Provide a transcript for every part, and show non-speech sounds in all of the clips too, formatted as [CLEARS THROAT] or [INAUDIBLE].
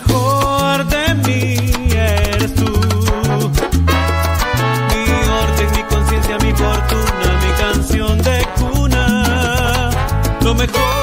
mejor de mí eres tú. Mi orden, mi conciencia, mi fortuna, mi canción de cuna. Lo mejor.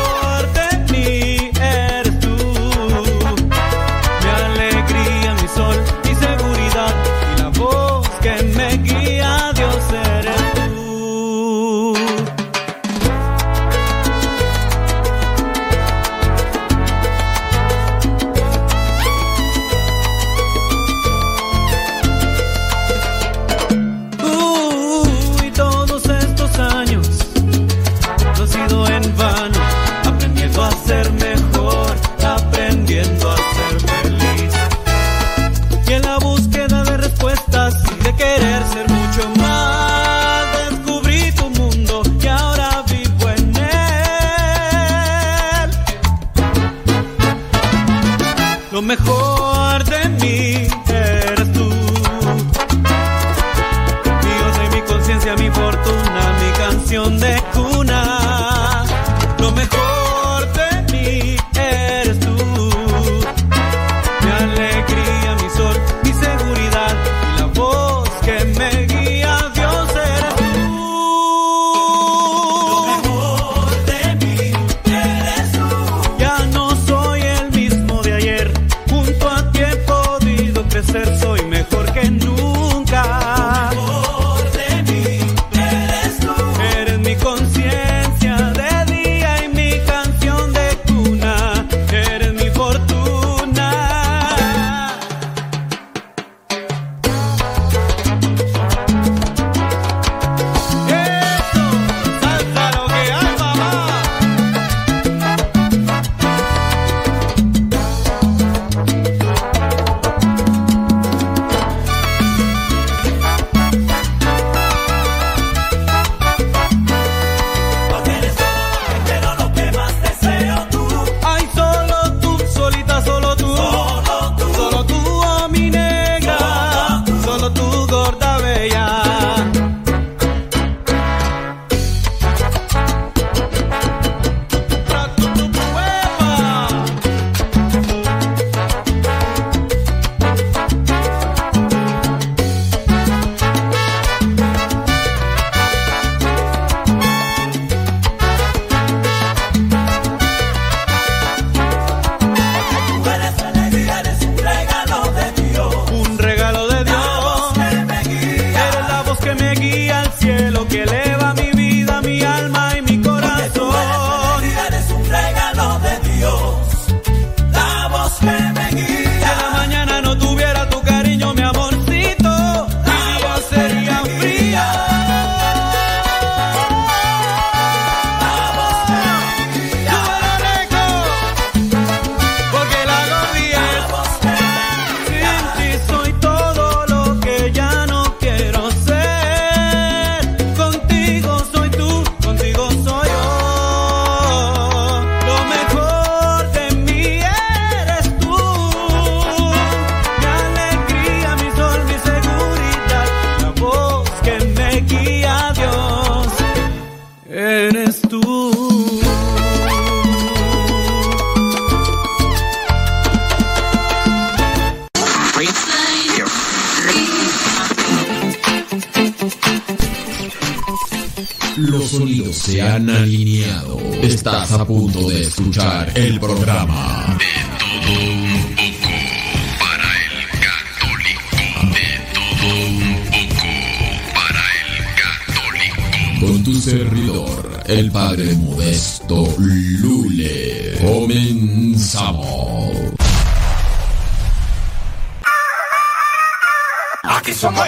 con tu servidor, el padre modesto Lule. Comenzamos. Aquí somos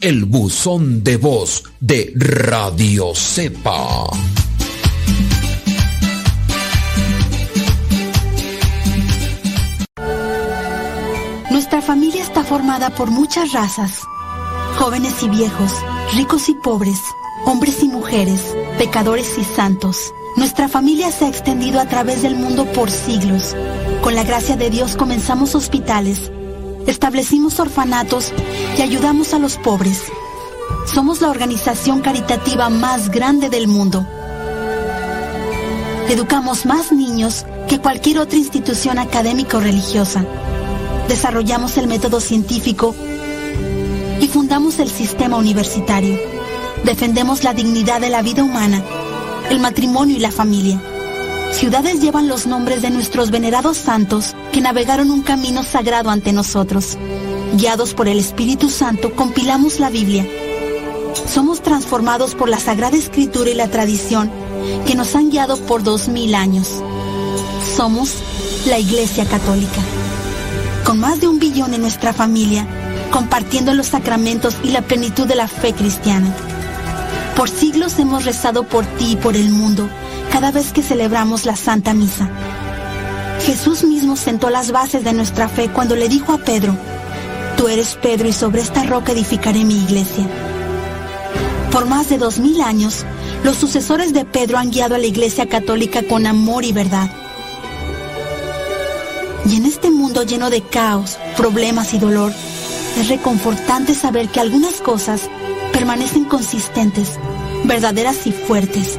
el buzón de voz de Radio Cepa. Nuestra familia está formada por muchas razas, jóvenes y viejos, ricos y pobres, hombres y mujeres, pecadores y santos. Nuestra familia se ha extendido a través del mundo por siglos. Con la gracia de Dios comenzamos hospitales, establecimos orfanatos y ayudamos a los pobres. Somos la organización caritativa más grande del mundo. Educamos más niños que cualquier otra institución académica o religiosa. Desarrollamos el método científico y fundamos el sistema universitario. Defendemos la dignidad de la vida humana, el matrimonio y la familia. Ciudades llevan los nombres de nuestros venerados santos que navegaron un camino sagrado ante nosotros. Guiados por el Espíritu Santo, compilamos la Biblia. Somos transformados por la Sagrada Escritura y la tradición que nos han guiado por dos mil años. Somos la Iglesia Católica. Con más de un billón en nuestra familia, compartiendo los sacramentos y la plenitud de la fe cristiana. Por siglos hemos rezado por ti y por el mundo cada vez que celebramos la Santa Misa. Jesús mismo sentó las bases de nuestra fe cuando le dijo a Pedro, Tú eres Pedro y sobre esta roca edificaré mi iglesia. Por más de dos mil años, los sucesores de Pedro han guiado a la iglesia católica con amor y verdad. Y en este mundo lleno de caos, problemas y dolor, es reconfortante saber que algunas cosas permanecen consistentes, verdaderas y fuertes.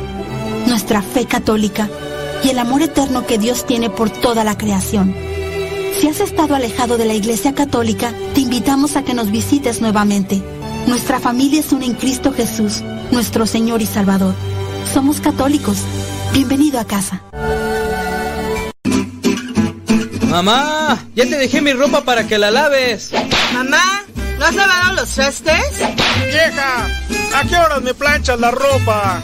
Nuestra fe católica y el amor eterno que Dios tiene por toda la creación. Si has estado alejado de la Iglesia Católica, te invitamos a que nos visites nuevamente. Nuestra familia es una en Cristo Jesús, nuestro Señor y Salvador. Somos católicos. Bienvenido a casa. Mamá, ya te dejé mi ropa para que la laves. Mamá, ¿no has lavado los trastes? Vieja, ¿a qué horas me planchas la ropa?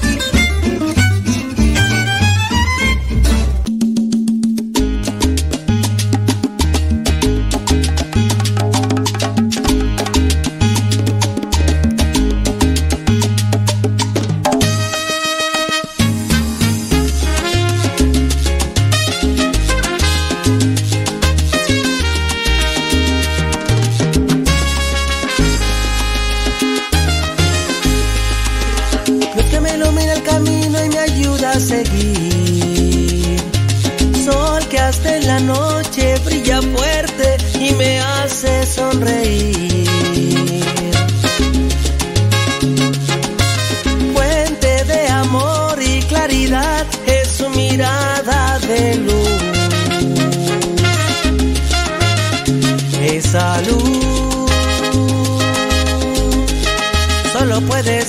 sonreír. Fuente de amor y claridad es su mirada de luz. Esa luz solo puede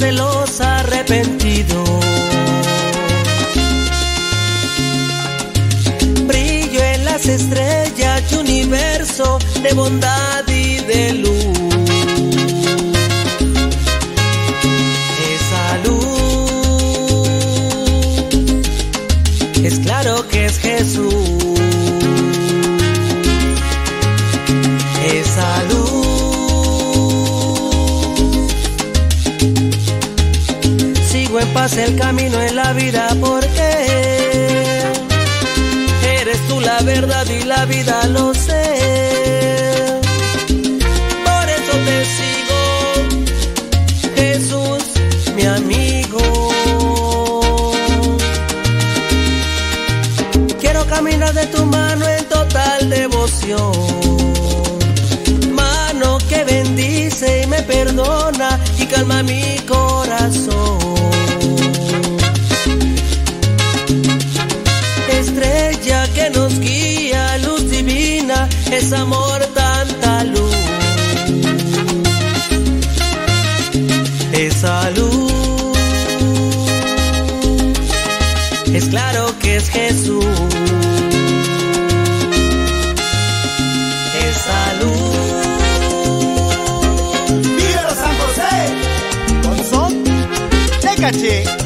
de los arrepentidos. Brillo en las estrellas y universo de bondad. Pase el camino en la vida porque eres tú la verdad y la vida lo sé. Por eso te sigo, Jesús, mi amigo. Quiero caminar de tu mano en total devoción. Es Jesús. Esa luz. ¡Viva San José! Con son de caché.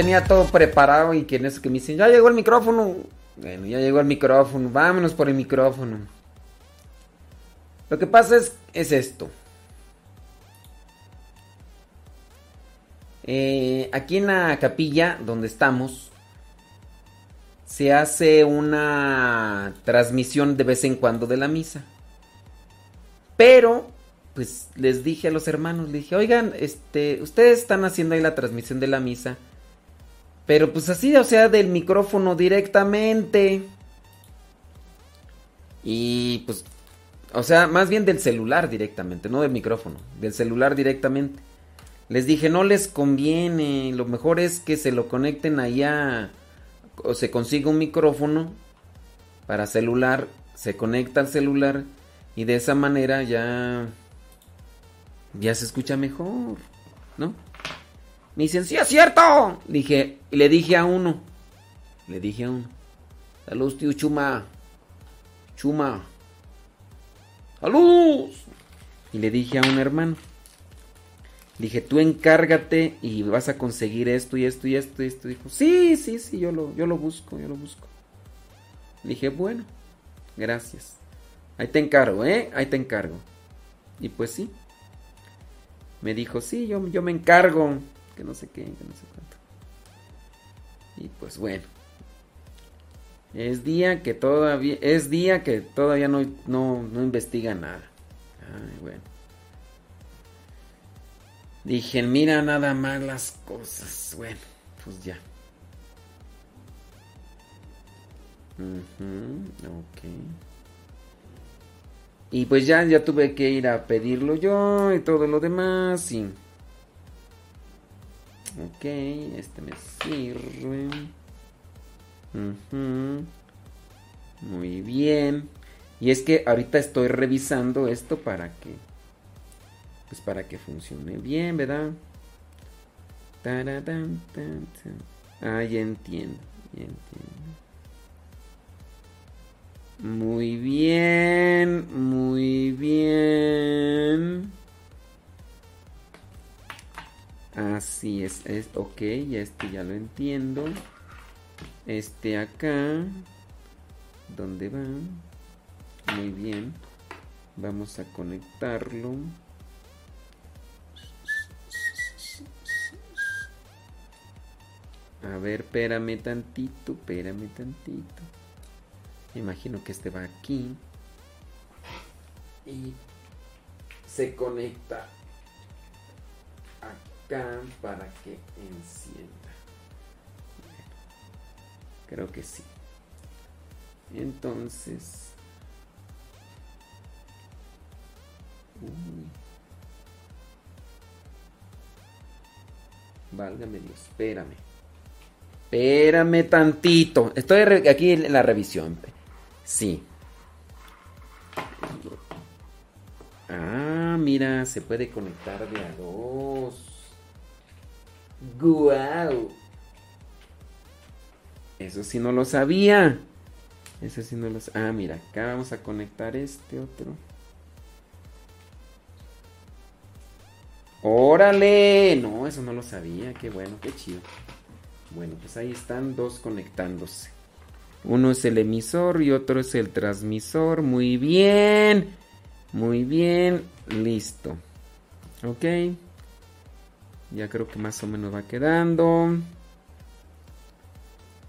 Tenía todo preparado y quienes que me dicen, ya llegó el micrófono. Bueno, ya llegó el micrófono, vámonos por el micrófono. Lo que pasa es, es esto. Eh, aquí en la capilla donde estamos, se hace una transmisión de vez en cuando de la misa. Pero, pues les dije a los hermanos, les dije, oigan, este, ustedes están haciendo ahí la transmisión de la misa. Pero pues así, o sea, del micrófono directamente. Y pues, o sea, más bien del celular directamente, no del micrófono, del celular directamente. Les dije, no les conviene, lo mejor es que se lo conecten allá o se consiga un micrófono para celular, se conecta al celular y de esa manera ya ya se escucha mejor, ¿no? Me dicen, sí es cierto. Dije, y le dije a uno, le dije a uno, saludos tío Chuma, Chuma, saludos. Y le dije a un hermano, dije, tú encárgate y vas a conseguir esto y esto y esto y esto. Dijo, sí, sí, sí, yo lo, yo lo busco, yo lo busco. Dije, bueno, gracias. Ahí te encargo, ¿eh? Ahí te encargo. Y pues sí. Me dijo, sí, yo, yo me encargo. Que no sé qué, que no sé cuánto. Y pues bueno. Es día que todavía. Es día que todavía no, no, no investiga nada. Ay, bueno. Dije, mira nada más las cosas. Bueno, pues ya. Ujú, ok. Y pues ya, ya tuve que ir a pedirlo yo y todo lo demás. Y... Ok, este me sirve. Ujú. Muy bien. Y es que ahorita estoy revisando esto para que. Pues para que funcione bien, ¿verdad? Ah, ya entiendo, ya entiendo. Muy bien, muy bien. Así es, es ok, ya este ya lo entiendo. Este acá, ¿dónde va? Muy bien, vamos a conectarlo. A ver, espérame tantito, espérame tantito. Me imagino que este va aquí. Y se conecta para que encienda. Creo que sí. Entonces... Uy. Válgame Dios, espérame. Espérame tantito. Estoy aquí en la revisión. Sí. Ah, mira, se puede conectar de a dos. Guau. Eso sí no lo sabía. Eso sí no lo sa- Ah, mira, acá vamos a conectar este otro. Órale. No, eso no lo sabía. Qué bueno, qué chido. Bueno, pues ahí están dos conectándose. Uno es el emisor y otro es el transmisor. Muy bien. Muy bien. Listo. Ok. Ya creo que más o menos va quedando.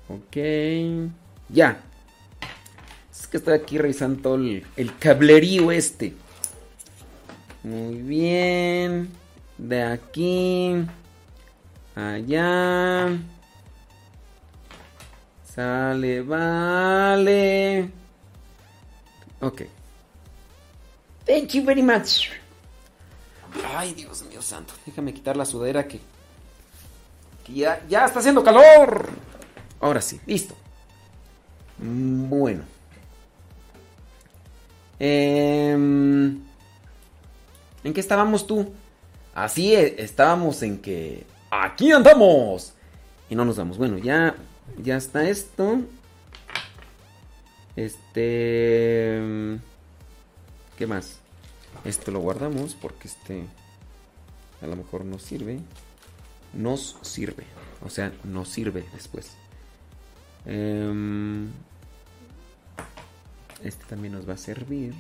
Ok. Ya. Es que estoy aquí revisando el, el cablerío este. Muy bien. De aquí. Allá. Sale, vale. Ok. Thank you very much. Ay, Dios mío santo. Déjame quitar la sudadera que. ya, ya está haciendo calor. Ahora sí, listo. Bueno. Em, ¿En qué estábamos tú? Así es, estábamos en que. ¡Aquí andamos! Y no nos vamos. Bueno, ya. Ya está esto. Este. ¿Qué más? Esto lo guardamos porque este. A lo mejor nos sirve. Nos sirve. O sea, nos sirve después. Em, este también nos va a servir.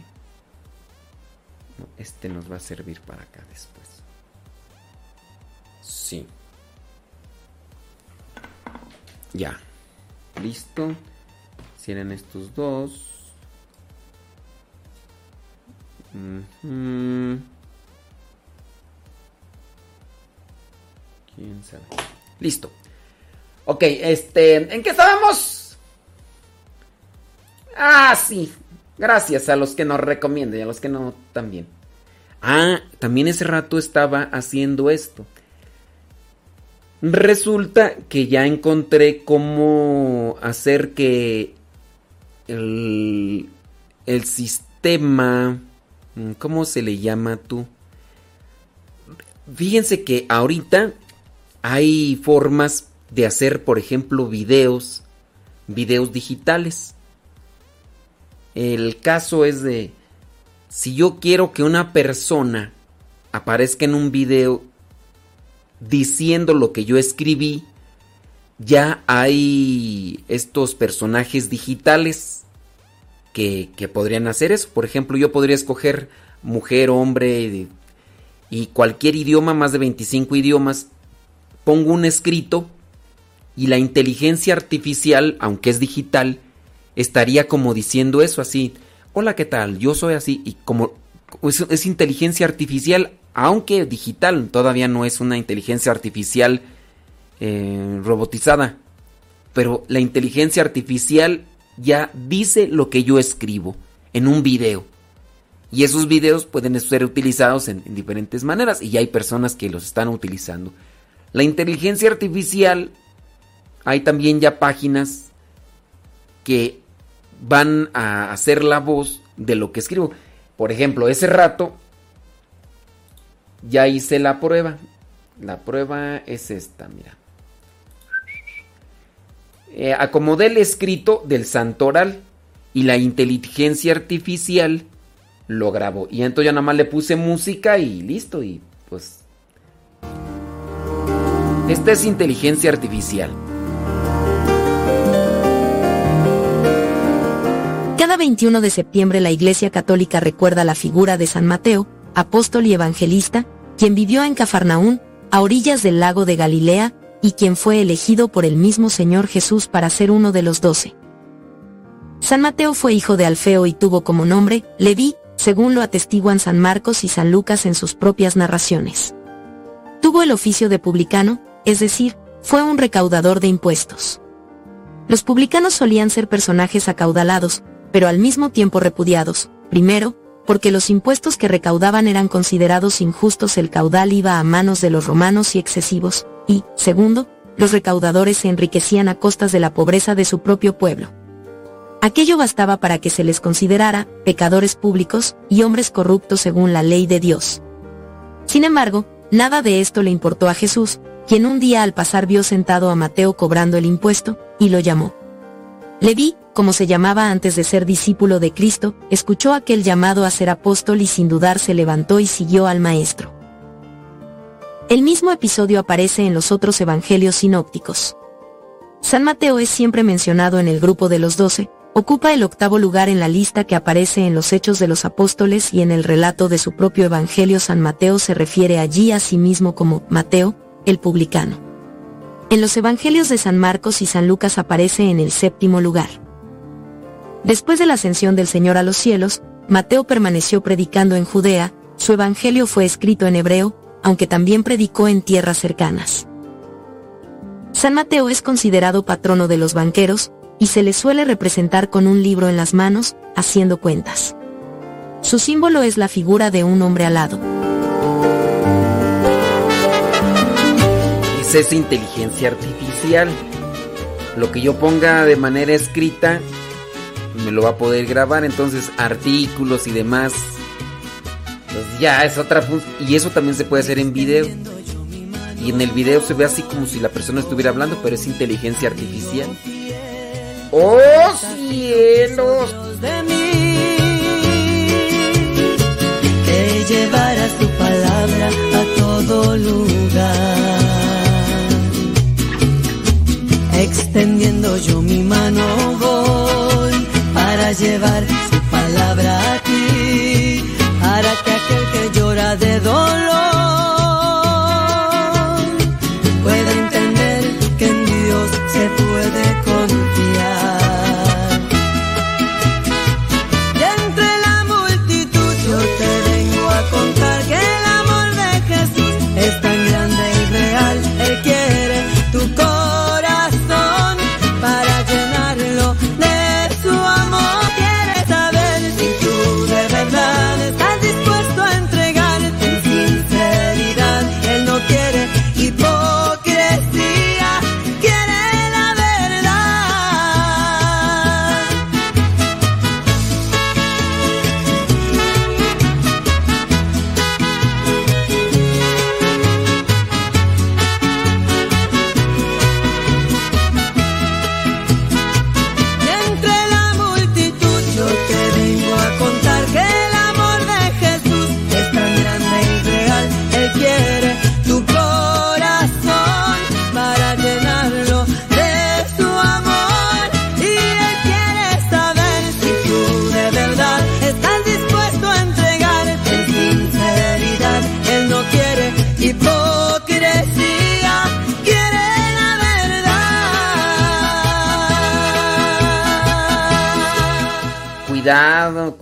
No, este nos va a servir para acá después. Sí. Ya. Listo. Si eran estos dos. ¿Quién sabe? Listo. Ok, este. ¿En qué estábamos? Ah, sí. Gracias a los que nos recomiendan y a los que no también. Ah, también ese rato estaba haciendo esto. Resulta que ya encontré cómo hacer que el, el sistema... ¿Cómo se le llama tú? Fíjense que ahorita hay formas de hacer, por ejemplo, videos, videos digitales. El caso es de, si yo quiero que una persona aparezca en un video diciendo lo que yo escribí, ya hay estos personajes digitales que, podrían hacer eso. Por ejemplo, yo podría escoger mujer, hombre y cualquier idioma, más de 25 idiomas, pongo un escrito y la inteligencia artificial, aunque es digital, estaría como diciendo eso así. Hola, ¿qué tal? Yo soy así y como es, es inteligencia artificial, aunque digital, todavía no es una inteligencia artificial eh, robotizada. Pero la inteligencia artificial ya dice lo que yo escribo en un video. Y esos videos pueden ser utilizados en, en diferentes maneras y ya hay personas que los están utilizando. La inteligencia artificial, hay también ya páginas que van a hacer la voz de lo que escribo. Por ejemplo, ese rato ya hice la prueba. La prueba es esta, mira. Eh, acomodé el escrito del santoral y la inteligencia artificial lo grabó. Y entonces nada más le puse música y listo. Y pues... Esta es inteligencia artificial. Cada 21 de septiembre la Iglesia Católica recuerda la figura de San Mateo, apóstol y evangelista, quien vivió en Cafarnaún, a orillas del lago de Galilea, y quien fue elegido por el mismo Señor Jesús para ser uno de los doce. San Mateo fue hijo de Alfeo y tuvo como nombre Leví, según lo atestiguan San Marcos y San Lucas en sus propias narraciones. Tuvo el oficio de publicano, es decir, fue un recaudador de impuestos. Los publicanos solían ser personajes acaudalados, pero al mismo tiempo repudiados, primero, porque los impuestos que recaudaban eran considerados injustos, el caudal iba a manos de los romanos y excesivos, y, segundo, los recaudadores se enriquecían a costas de la pobreza de su propio pueblo. Aquello bastaba para que se les considerara pecadores públicos y hombres corruptos según la ley de Dios. Sin embargo, nada de esto le importó a Jesús, quien un día al pasar vio sentado a Mateo cobrando el impuesto, y lo llamó. Leví, como se llamaba antes de ser discípulo de Cristo, escuchó aquel llamado a ser apóstol y sin dudar se levantó y siguió al Maestro. El mismo episodio aparece en los otros evangelios sinópticos. San Mateo es siempre mencionado en el grupo de los doce, ocupa el octavo lugar en la lista que aparece en los Hechos de los Apóstoles y en el relato de su propio evangelio San Mateo se refiere allí a sí mismo como Mateo, el publicano. En los evangelios de San Marcos y San Lucas aparece en el séptimo lugar. Después de la ascensión del Señor a los cielos, Mateo permaneció predicando en Judea, su evangelio fue escrito en hebreo, aunque también predicó en tierras cercanas. San Mateo es considerado patrono de los banqueros, y se le suele representar con un libro en las manos, haciendo cuentas. Su símbolo es la figura de un hombre alado. Esa es inteligencia artificial. Lo que yo ponga de manera escrita me lo va a poder grabar, entonces artículos y demás ya es otra. Y eso también se puede hacer en video. Y en el video se ve así como si la persona estuviera hablando, pero es inteligencia artificial. ¡Oh cielos! De mí, que llevaras tu palabra a todo lugar. Extendiendo yo mi mano voy para llevar su palabra a aquel que llora de dolor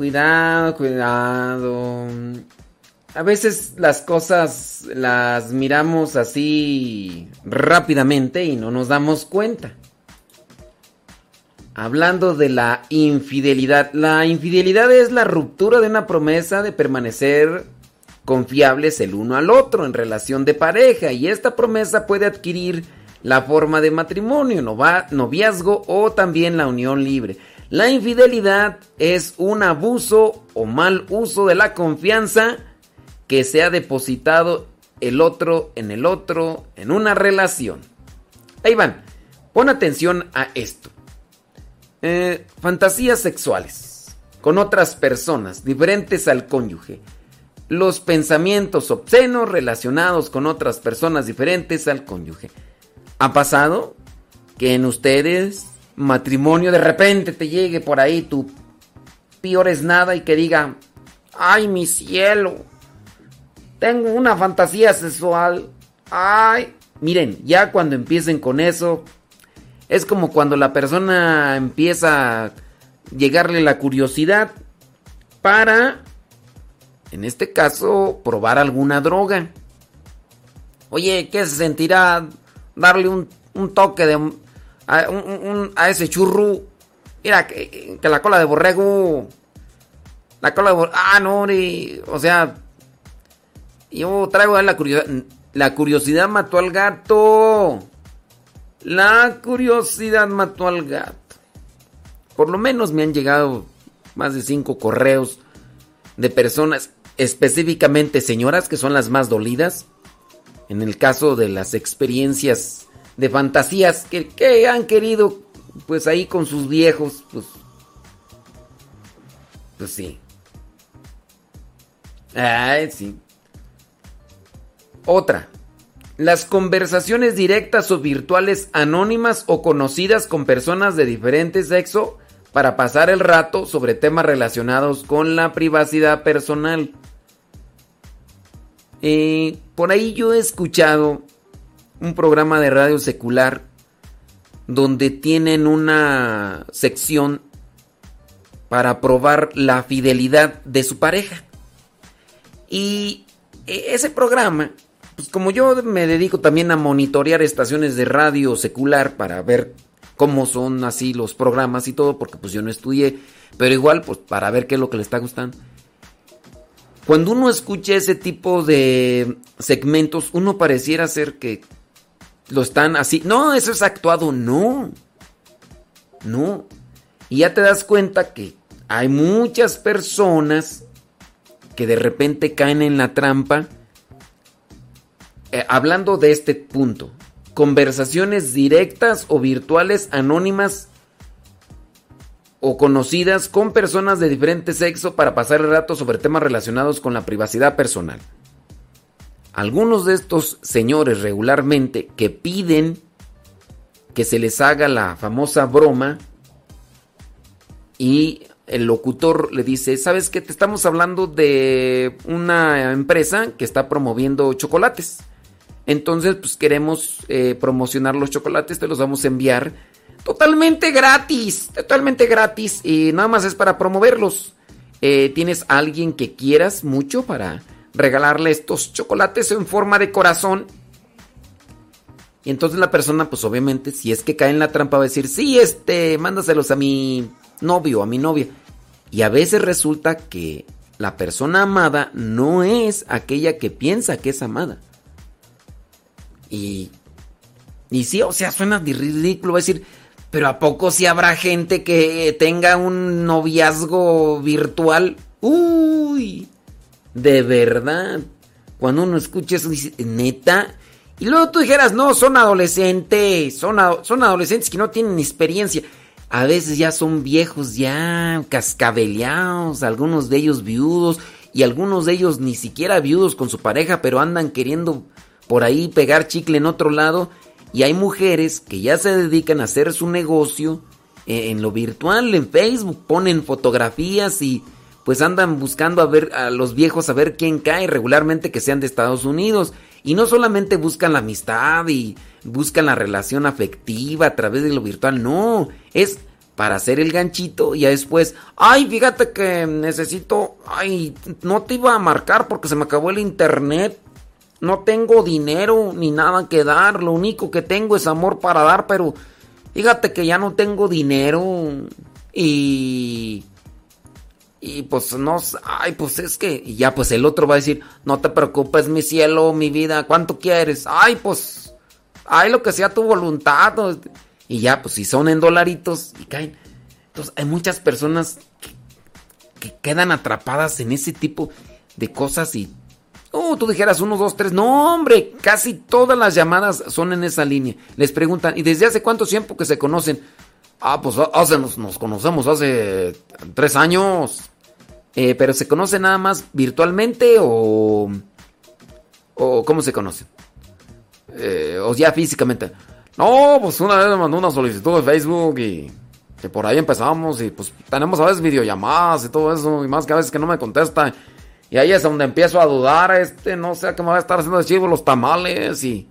Cuidado, cuidado. A veces las cosas las miramos así rápidamente y no nos damos cuenta. hablando de la infidelidad. La infidelidad es la ruptura de una promesa de permanecer confiables el uno al otro en relación de pareja y esta promesa puede adquirir la forma de matrimonio, noviazgo o también la unión libre. La infidelidad es un abuso o mal uso de la confianza que se ha depositado el otro en el otro en una relación. Ahí van, pon atención a esto. Eh, fantasías sexuales con otras personas diferentes al cónyuge. Los pensamientos obscenos relacionados con otras personas diferentes al cónyuge. ¿Ha pasado que en ustedes, matrimonio, de repente te llegue por ahí tu peor es nada y que diga, ay mi cielo, tengo una fantasía sexual, ay, miren, ya cuando empiecen con eso, es como cuando la persona empieza a llegarle la curiosidad para, en este caso, probar alguna droga. Oye, ¿qué se sentirá darle un, toque de a, ese churro. Mira, que, la cola de borrego. La cola de borrego. Ah, no, o sea. Yo traigo la curiosidad. La curiosidad mató al gato. La curiosidad mató al gato. Por lo menos me han llegado más de cinco correos de personas, específicamente señoras, que son las más dolidas en el caso de las experiencias de fantasías que, han querido, pues ahí con sus viejos, pues, pues sí. Ay, sí. Otra. Las conversaciones directas o virtuales anónimas o conocidas con personas de diferente sexo para pasar el rato sobre temas relacionados con la privacidad personal. Eh, por ahí yo he escuchado un programa de radio secular donde tienen una sección para probar la fidelidad de su pareja. Y e, ese programa, pues como yo me dedico también a monitorear estaciones de radio secular para ver cómo son así los programas y todo, porque pues yo no estudié, pero igual pues para ver qué es lo que le está gustando. Cuando uno escucha ese tipo de segmentos, uno pareciera ser que lo están así. No, eso es actuado. No. No. Y ya te das cuenta que hay muchas personas que de repente caen en la trampa. Eh, hablando de este punto, conversaciones directas o virtuales anónimas o conocidas con personas de diferente sexo para pasar el rato sobre temas relacionados con la privacidad personal. Algunos de estos señores regularmente que piden que se les haga la famosa broma y el locutor le dice, ¿sabes qué? Te estamos hablando de una empresa que está promoviendo chocolates. Entonces, pues queremos eh, promocionar los chocolates, te los vamos a enviar Totalmente gratis, totalmente gratis. Y nada más es para promoverlos. Eh, ¿Tienes alguien que quieras mucho para regalarle estos chocolates en forma de corazón? Y entonces la persona, pues obviamente, si es que cae en la trampa, va a decir, sí, este, mándaselos a mi novio, a mi novia. Y a veces resulta que la persona amada no es aquella que piensa que es amada. Y, y sí, o sea, suena ridículo, va a decir, pero ¿a poco si habrá gente que tenga un noviazgo virtual? Uy, de verdad. Cuando uno escucha eso, dice, neta. Y luego tú dijeras, no, son adolescentes, son, son adolescentes que no tienen experiencia. A veces ya son viejos, ya cascabeleados, algunos de ellos viudos y algunos de ellos ni siquiera viudos con su pareja, pero andan queriendo por ahí pegar chicle en otro lado y hay mujeres que ya se dedican a hacer su negocio eh, en lo virtual, en Facebook, ponen fotografías y pues andan buscando a ver a los viejos a ver quién cae regularmente que sean de Estados Unidos. Y no solamente buscan la amistad y buscan la relación afectiva a través de lo virtual, no, es para hacer el ganchito y después, ay, fíjate que necesito, ay, no te iba a marcar porque se me acabó el internet. No tengo dinero ni nada que dar, lo único que tengo es amor para dar, pero fíjate que ya no tengo dinero y... Y pues no, ay, pues es que, y ya pues el otro va a decir, no te preocupes mi cielo, mi vida, ¿cuánto quieres? Ay, pues, ay, lo que sea tu voluntad. Y ya, pues si son en dolaritos y caen. Entonces hay muchas personas que, que quedan atrapadas en ese tipo de cosas y Oh, tú dijeras uno, dos, tres. No, hombre, casi todas las llamadas son en esa línea. Les preguntan, ¿y desde hace cuánto tiempo que se conocen? Ah, pues hace, nos, nos conocemos hace tres años. Eh, pero ¿se conoce nada más virtualmente o, o cómo se conoce? Eh, o ya físicamente. No, pues una vez me mandó una solicitud de Facebook y que por ahí empezamos y pues tenemos a veces videollamadas y todo eso y más que a veces que no me contesta. Y ahí es donde empiezo a dudar, este, no sé qué me va a estar haciendo de chivo los tamales y...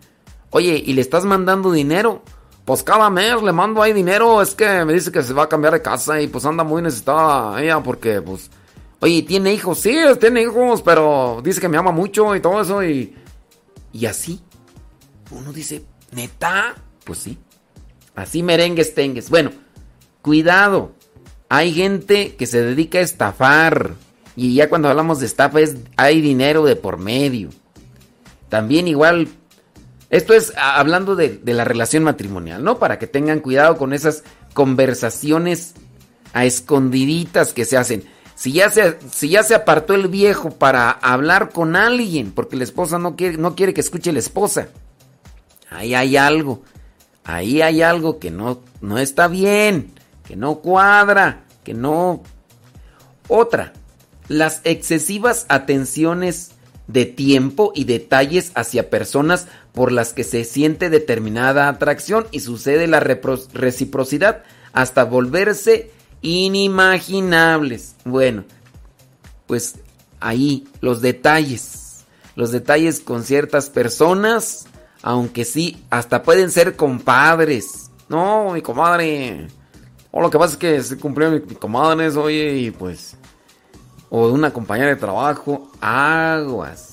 Oye, ¿y le estás mandando dinero? Pues cada mes le mando ahí dinero, es que me dice que se va a cambiar de casa y pues anda muy necesitada ella porque pues... Oye, ¿tiene hijos? Sí, tiene hijos, pero dice que me ama mucho y todo eso y... Y así. Uno dice, ¿neta? Pues sí. Así merengues tengues. Bueno, cuidado. Hay gente que se dedica a estafar. Y ya cuando hablamos de estafa es hay dinero de por medio. También igual, esto es hablando de, la relación matrimonial, ¿no? Para que tengan cuidado con esas conversaciones a escondiditas que se hacen. Si ya se, si ya se apartó el viejo para hablar con alguien, porque la esposa no quiere, no quiere que escuche la esposa, ahí hay algo. Ahí hay algo que no, no está bien, que no cuadra, que no... Otra, las excesivas atenciones de tiempo y detalles hacia personas por las que se siente determinada atracción y sucede la reciprocidad hasta volverse inimaginables. Bueno, pues ahí los detalles, los detalles con ciertas personas, aunque sí, hasta pueden ser compadres. No, mi comadre. O lo que pasa es que se cumplió mi, mi comadre, oye, y pues o de una compañera de trabajo, aguas.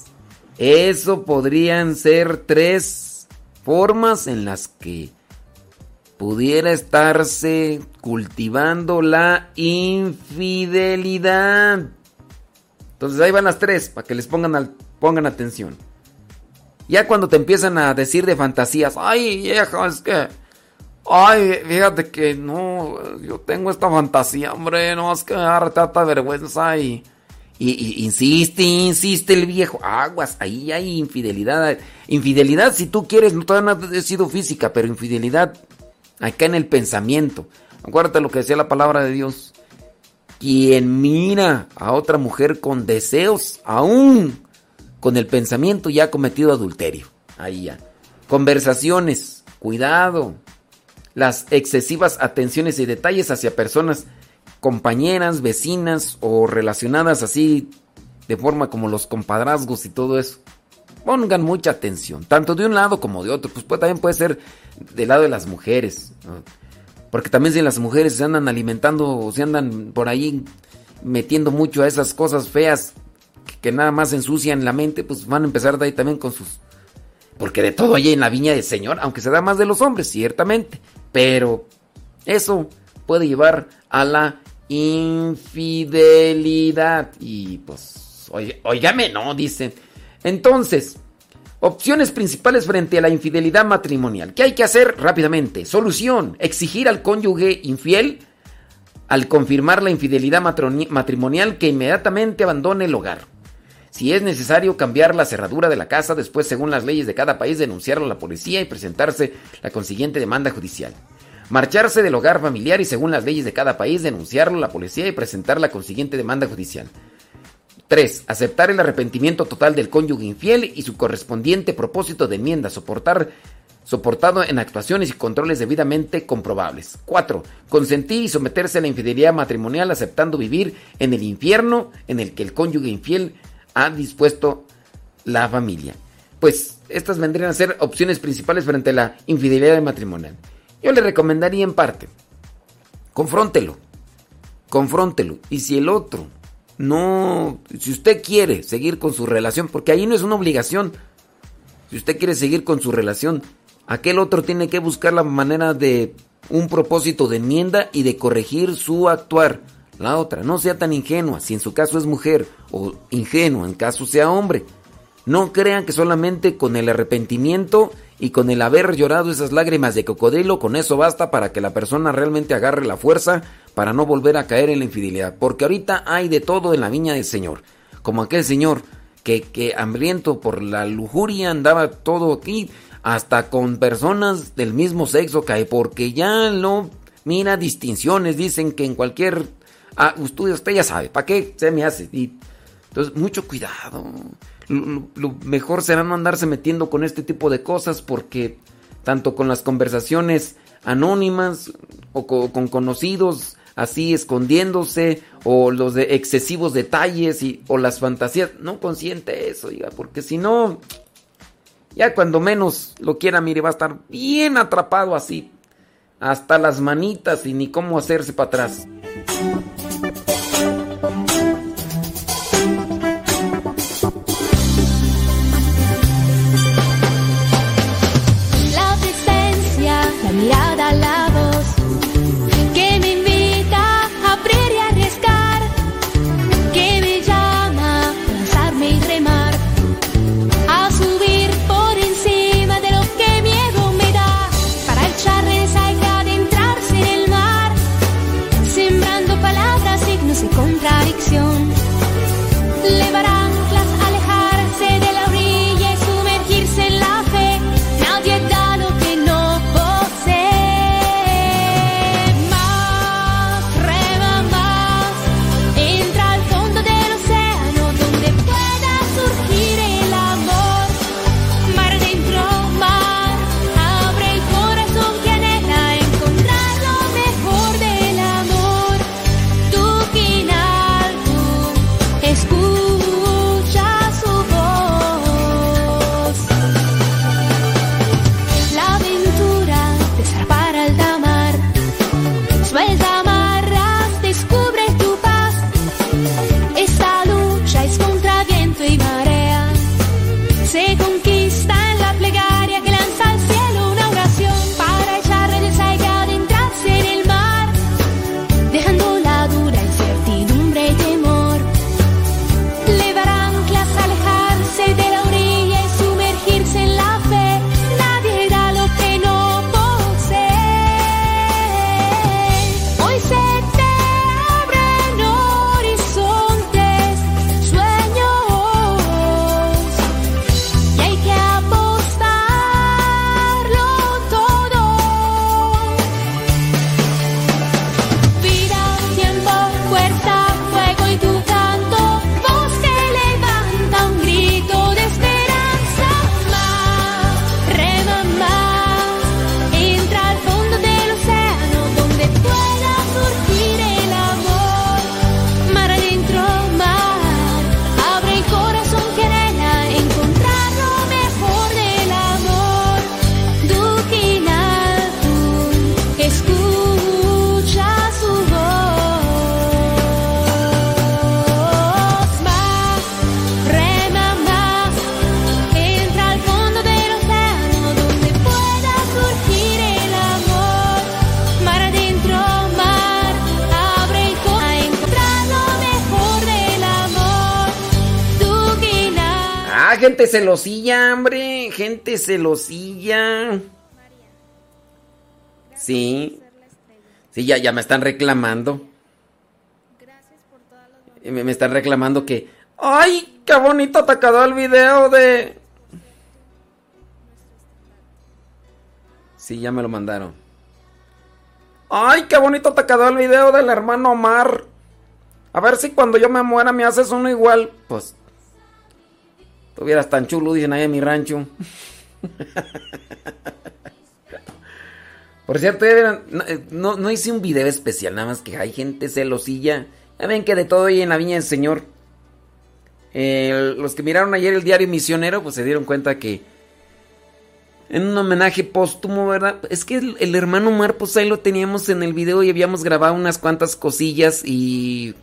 Eso podrían ser tres formas en las que pudiera estarse cultivando la infidelidad. Entonces ahí van las tres, para que les pongan, al, pongan atención. Ya cuando te empiezan a decir de fantasías, ay vieja, es que, ay, fíjate que no, yo tengo esta fantasía, hombre, no, es que me trata vergüenza y, y, insiste, insiste el viejo, aguas, ahí hay infidelidad. Infidelidad, si tú quieres, no todavía no ha sido física, pero infidelidad acá en el pensamiento. Acuérdate lo que decía la palabra de Dios. Quien mira a otra mujer con deseos, aún con el pensamiento ya ha cometido adulterio. Ahí ya. Conversaciones, cuidado. Las excesivas atenciones y detalles hacia personas, compañeras, vecinas o relacionadas así de forma como los compadrazgos y todo eso. Pongan mucha atención, tanto de un lado como de otro. Pues, pues también puede ser del lado de las mujeres. Porque también si las mujeres se andan alimentando o se andan por ahí metiendo mucho a esas cosas feas que, que, nada más ensucian la mente, pues van a empezar de ahí también con sus... Porque de todo hay en la viña del Señor, aunque se da más de los hombres, ciertamente. Pero eso puede llevar a la infidelidad. Y pues, oígame, no, dicen. Entonces, Opciones principales frente a la infidelidad matrimonial. ¿Qué hay que hacer rápidamente? Solución. Exigir al cónyuge infiel al confirmar la infidelidad matrimonial que inmediatamente abandone el hogar. Si es necesario cambiar la cerradura de la casa, después según las leyes de cada país denunciarlo a la policía y presentarse la consiguiente demanda judicial. Marcharse del hogar familiar y según las leyes de cada país denunciarlo a la policía y presentar la consiguiente demanda judicial. 3. Aceptar el arrepentimiento total del cónyuge infiel y su correspondiente propósito de enmienda, soportar, soportado en actuaciones y controles debidamente comprobables. 4. Consentir y someterse a la infidelidad matrimonial aceptando vivir en el infierno en el que el cónyuge infiel ha dispuesto la familia. Pues estas vendrían a ser opciones principales frente a la infidelidad matrimonial. Yo le recomendaría en parte, confróntelo, confróntelo. Y si el otro no, si usted quiere seguir con su relación, porque ahí no es una obligación, si usted quiere seguir con su relación, aquel otro tiene que buscar la manera de un propósito de enmienda y de corregir su actuar. La otra, no sea tan ingenua, si en su caso es mujer, o ingenuo en caso sea hombre. No crean que solamente con el arrepentimiento y con el haber llorado esas lágrimas de cocodrilo, con eso basta para que la persona realmente agarre la fuerza para no volver a caer en la infidelidad. Porque ahorita hay de todo en la viña del Señor. Como aquel señor que, que hambriento por la lujuria andaba todo aquí, hasta con personas del mismo sexo, cae, porque ya no mira distinciones, dicen que en cualquier ah, usted, usted ya sabe, ¿para qué se me hace? Entonces, mucho cuidado. Lo, mejor será no andarse metiendo con este tipo de cosas porque tanto con las conversaciones anónimas o co- con conocidos así escondiéndose o los de excesivos detalles y, o las fantasías, no consiente eso, oiga, porque si no, ya cuando menos lo quiera, mire, va a estar bien atrapado así, hasta las manitas y ni cómo hacerse para atrás. Celosilla, hombre. Gente celosilla. Sí. Sí, ya, ya me están reclamando. Me, me están reclamando que. ¡Ay! ¡Qué bonito te quedó el video de. Sí, ya me lo mandaron. ¡Ay! ¡Qué bonito te quedó el video del hermano Omar! A ver si cuando yo me muera me haces uno igual. Pues. Tuvieras tan chulo, dicen ahí en mi rancho. Por cierto, eh, no, no hice un video especial, nada más que hay gente celosilla. Ya ven que de todo hay en la viña del Señor. Los que miraron ayer el diario Misionero, pues se dieron cuenta que en un homenaje póstumo, ¿verdad? Es que el, el hermano Omar, pues ahí lo teníamos en el video y habíamos grabado unas cuantas cosillas y,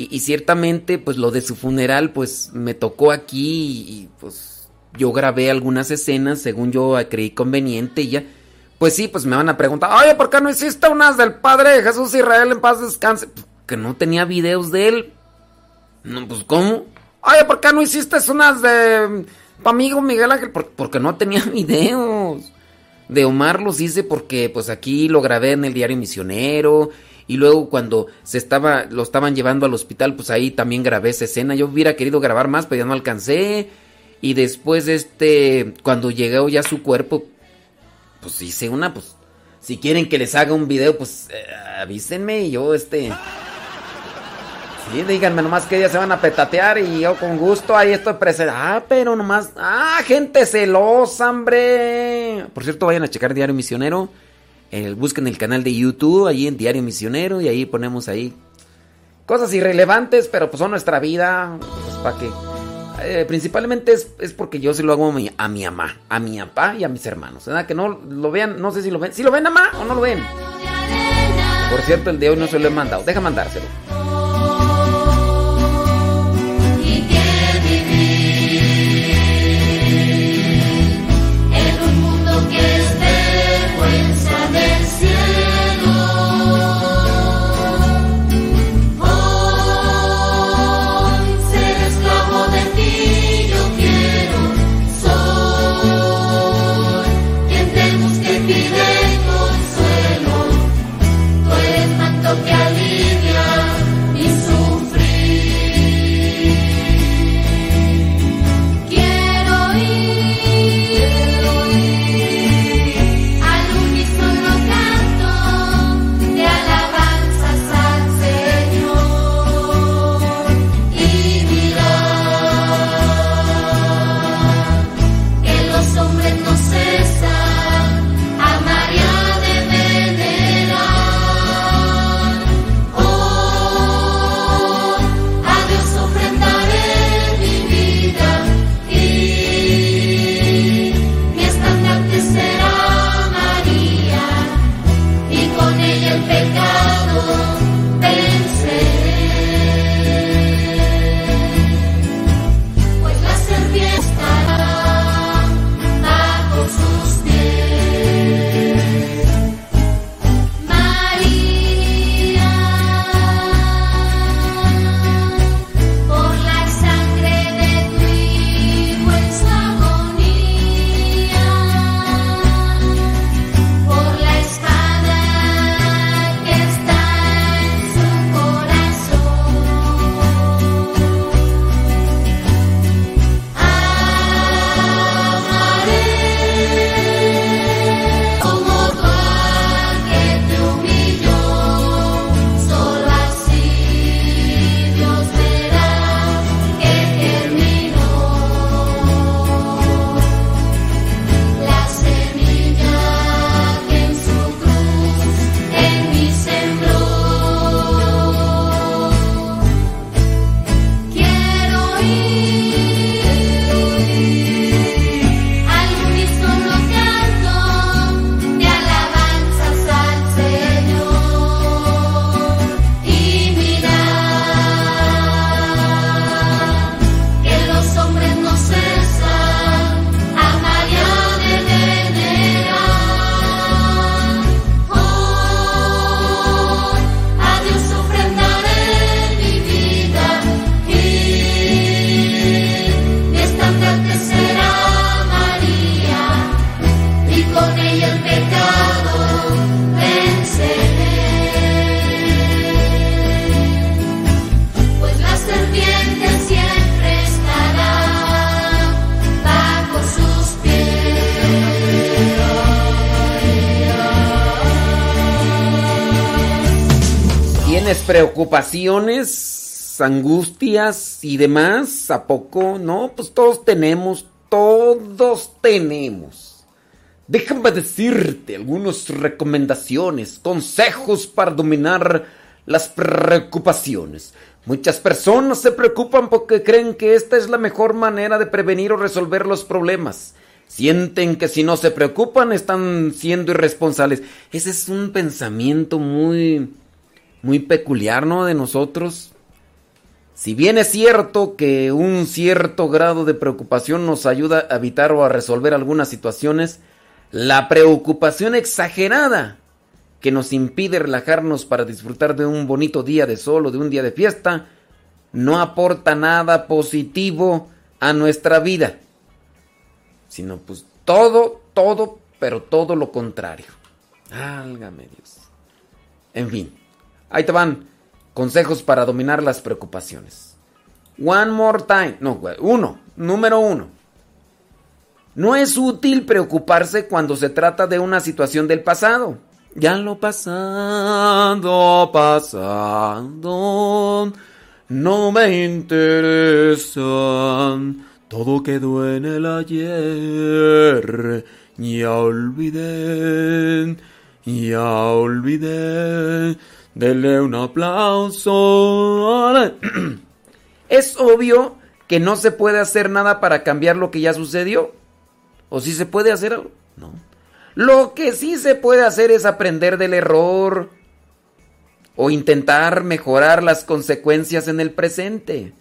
y, ciertamente, pues lo de su funeral, pues me tocó aquí y, pues yo grabé algunas escenas según yo creí conveniente y ya. Pues sí, pues me van a preguntar, oye, ¿por qué no hiciste unas del Padre Jesús Israel en paz descanse? Pues, que no tenía videos de él. No, pues ¿cómo? Oye, ¿por qué no hiciste unas de tu amigo Miguel Ángel? porque no tenía [LAUGHS] videos. De Omar los hice porque pues aquí lo grabé en el diario misionero. Y luego cuando se estaba, lo estaban llevando al hospital, pues ahí también grabé esa escena. Yo hubiera querido grabar más, pero ya no alcancé. Y después, este, cuando llegó ya su cuerpo, pues hice una, pues, si quieren que les haga un video, pues eh, avísenme y yo, este... Sí, díganme nomás que ellas se van a petatear y yo con gusto ahí estoy presente. Ah, pero nomás... Ah, gente celosa, hombre. Por cierto, vayan a checar Diario Misionero. Busquen el canal de YouTube, ahí en Diario Misionero, y ahí ponemos ahí cosas irrelevantes, pero pues son nuestra vida. Pues para que eh, principalmente es, porque yo se lo hago a mi, a mi mamá, a mi papá y a mis hermanos. ¿verdad? Que no lo vean, no sé si lo ven. ¿Si lo ven, mamá, o no lo ven? Por cierto, el de hoy no se lo he mandado. Deja mandárselo. Preocupaciones, angustias y demás, ¿a poco? No, pues todos tenemos, todos tenemos. Déjame decirte algunas recomendaciones, consejos para dominar las preocupaciones. Muchas personas se preocupan porque creen que esta es la mejor manera de prevenir o resolver los problemas. Sienten que si no se preocupan están siendo irresponsables. Ese es un pensamiento muy muy peculiar, ¿no? De nosotros. Si bien es cierto que un cierto grado de preocupación nos ayuda a evitar o a resolver algunas situaciones, La preocupación exagerada que nos impide relajarnos para disfrutar de un bonito día de sol o de un día de fiesta no aporta nada positivo a nuestra vida, sino pues todo, todo, pero todo lo contrario. Álgame Dios. En fin, ahí te van consejos para dominar las preocupaciones. One more time. No, uno. Número uno. No es útil preocuparse cuando se trata de una situación del pasado. Ya lo pasado, pasado, no me interesa. Todo quedó en el ayer. Ya olvidé, ya olvidé. Dele un aplauso. [CLEARS THROAT] Es obvio que no se puede hacer nada para cambiar lo que ya sucedió. ¿O si se puede hacer algo? No. Lo que sí se puede hacer es aprender del error o intentar mejorar las consecuencias en el presente.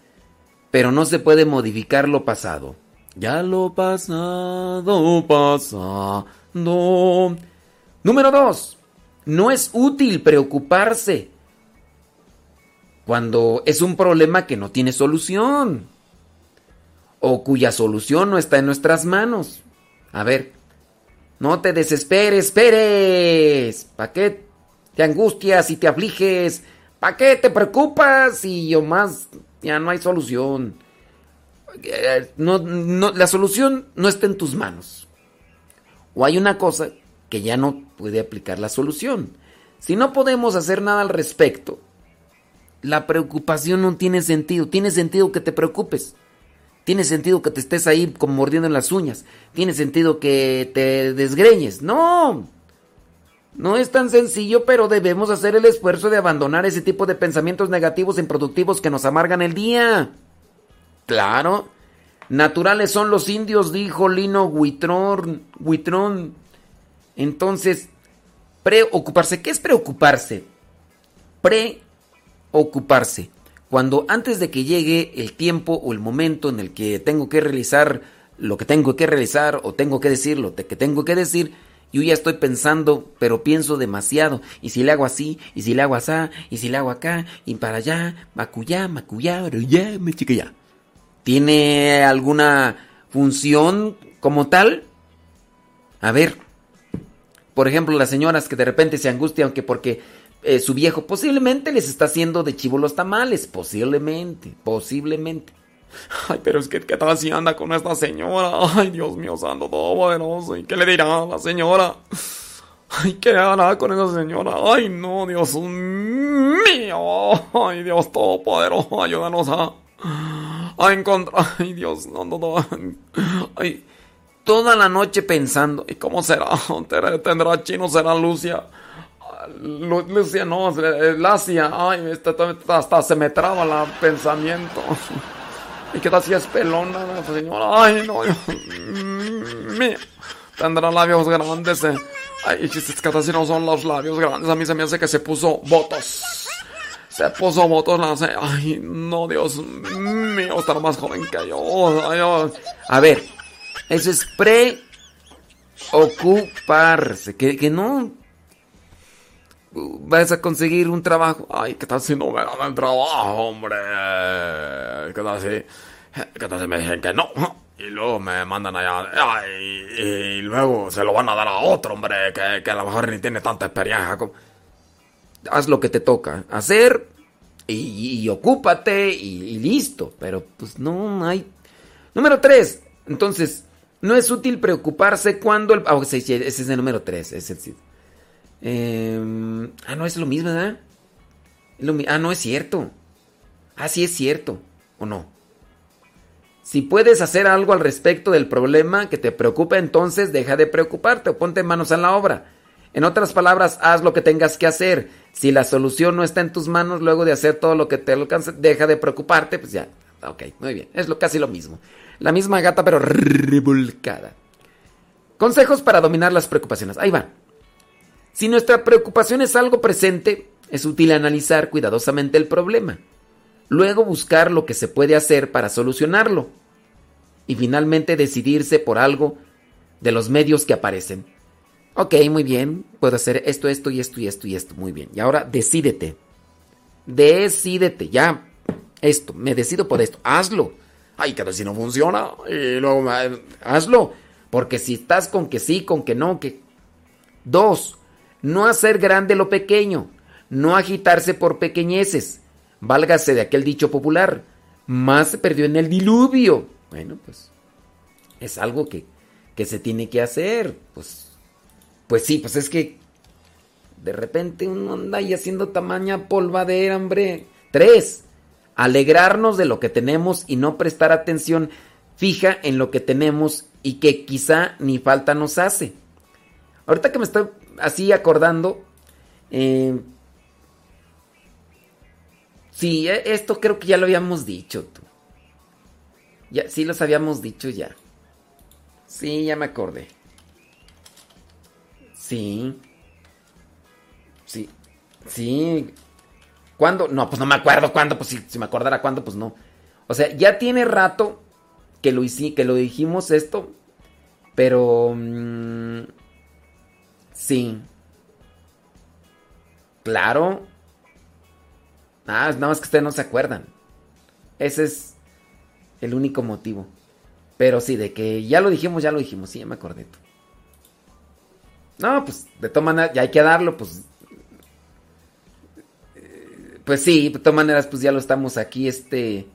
Pero no se puede modificar lo pasado. Ya lo pasado, pasado. Número dos. No es útil preocuparse cuando es un problema que no tiene solución o cuya solución no está en nuestras manos. A ver, no te desesperes, esperes. ¿Para qué te angustias y te afliges? ¿Para qué te preocupas y yo más ya no hay solución? Eh, no, no, la solución no está en tus manos. O hay una cosa que ya no puede aplicar la solución. Si no podemos hacer nada al respecto, la preocupación no tiene sentido. Tiene sentido que te preocupes. Tiene sentido que te estés ahí como mordiendo en las uñas. Tiene sentido que te desgreñes. No. No es tan sencillo, pero debemos hacer el esfuerzo de abandonar ese tipo de pensamientos negativos e improductivos que nos amargan el día. Claro. Naturales son los indios, dijo Lino Huitrón. Huitrón. Entonces, preocuparse. ¿Qué es preocuparse? Preocuparse cuando antes de que llegue el tiempo o el momento en el que tengo que realizar lo que tengo que realizar o tengo que decir lo que tengo que decir, yo ya estoy pensando, pero pienso demasiado. Y si le hago así, y si le hago así, y si le hago acá, y para allá, macuyá, macuyá, ya, me ya. ¿Tiene alguna función como tal? A ver, por ejemplo, las señoras que de repente se angustian que porque eh, su viejo posiblemente les está haciendo de chivo los tamales, posiblemente, posiblemente. Ay, pero es que qué tal si anda con esta señora. Ay, Dios mío, santo todopoderoso. ¿Y qué le dirá a la señora? Ay, ¿qué hará con esa señora? Ay, no, Dios mío. Ay, Dios todopoderoso, ayúdanos a, a encontrar. Ay, Dios, no, no, no. Ay, toda la noche pensando. ¿Y cómo será? [LAUGHS] ¿Tendrá chino? ¿Será Lucia? Lucia, no, Lacia, ay, hasta se me traba el pensamiento. [LAUGHS] ¿Y qué tal si es pelona señora? Ay, no, [LAUGHS] mía. Tendrá labios grandes. Eh. Ay, es que si no son los labios grandes. A mí se me hace que se puso votos. Se puso. La, ay, no, Dios mío, estar más joven que yo. A ver, eso es preocuparse. Que, que no vas a conseguir un trabajo. Ay, ¿qué tal si no me dan el trabajo, hombre? ¿Qué tal si, qué tal si me dicen que no? Y luego me mandan allá. Ay, y, luego se lo van a dar a otro, hombre, que, que a lo mejor ni tiene tanta experiencia. Haz lo que te toca hacer y, ocúpate y, listo. Pero pues no hay. Número 3. Entonces, no es útil preocuparse cuando el. Ah, ese, es el número 3. Es el, Em, ah, no es lo mismo, ¿verdad? ah, no es cierto. Ah, sí es cierto. ¿O no? Si puedes hacer algo al respecto del problema que te preocupa, entonces deja de preocuparte o ponte manos en la obra. En otras palabras, haz lo que tengas que hacer. Si la solución no está en tus manos, luego de hacer todo lo que te alcance, deja de preocuparte, pues ya. Ok, muy bien. Es lo, casi lo mismo. La misma gata, pero revolcada. Consejos para dominar las preocupaciones. Ahí va. Si nuestra preocupación es algo presente, es útil analizar cuidadosamente el problema, luego buscar lo que se puede hacer para solucionarlo y finalmente decidirse por algo de los medios que aparecen. Ok, muy bien. Puedo hacer esto, esto y esto y esto y esto. Muy bien. Y ahora decídete. Decídete. Ya. Esto. Me decido por esto. Hazlo. Ay, que si no funciona. Y luego, eh, hazlo. Porque si estás con que sí, con que no, que... Dos. No hacer grande lo pequeño. No agitarse por pequeñeces. Válgase de aquel dicho popular. Más se perdió en el diluvio. Bueno, pues es algo que, que se tiene que hacer. Pues, pues sí, pues es que de repente uno anda ahí haciendo tamaña polvadera, hombre. Tres, alegrarnos de lo que tenemos y no prestar atención fija en lo que tenemos y que quizá ni falta nos hace. Ahorita que me estoy así acordando, eh, sí, e, esto creo que ya lo habíamos dicho. Tú. Sí los habíamos dicho ya. Sí, ya me acordé. Sí. Sí. Sí. ¿Cuándo? No, pues no me acuerdo cuándo. Pues si, si me acordara cuándo, pues no. O sea, ya tiene rato que lo, que lo dijimos esto. Pero... Mmm, sí. Claro. Ah, nada más que ustedes no se acuerdan. Ese es el único motivo. Pero sí, de que ya lo dijimos, ya lo dijimos. Sí, ya me acordé. No, pues de todas maneras, ya hay que darlo, pues. Pues sí, de todas maneras, pues ya lo estamos aquí, este.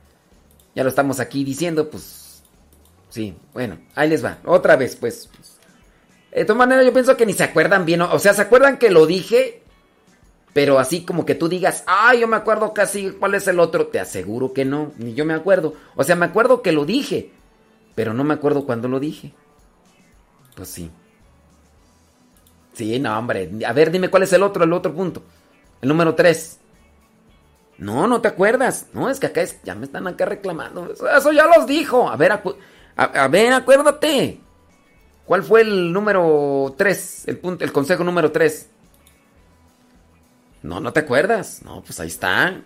Ya lo estamos aquí diciendo, pues. Sí, bueno, ahí les va. Otra vez, pues. De todas maneras, yo pienso que ni se acuerdan bien. O sea, ¿se acuerdan que lo dije? Pero así como que tú digas, ay, yo me acuerdo casi cuál es el otro. Te aseguro que no, ni yo me acuerdo. O sea, me acuerdo que lo dije, pero no me acuerdo cuándo lo dije. Pues sí. Sí, no, hombre. A ver, dime cuál es el otro, el otro punto. El número 3. No, no te acuerdas. No, es que acá es, ya me están acá reclamando. Eso ya los dijo. A ver, a, ver, acuérdate. ¿Cuál fue el número 3? El, el consejo número 3. No, no te acuerdas. No, pues ahí está.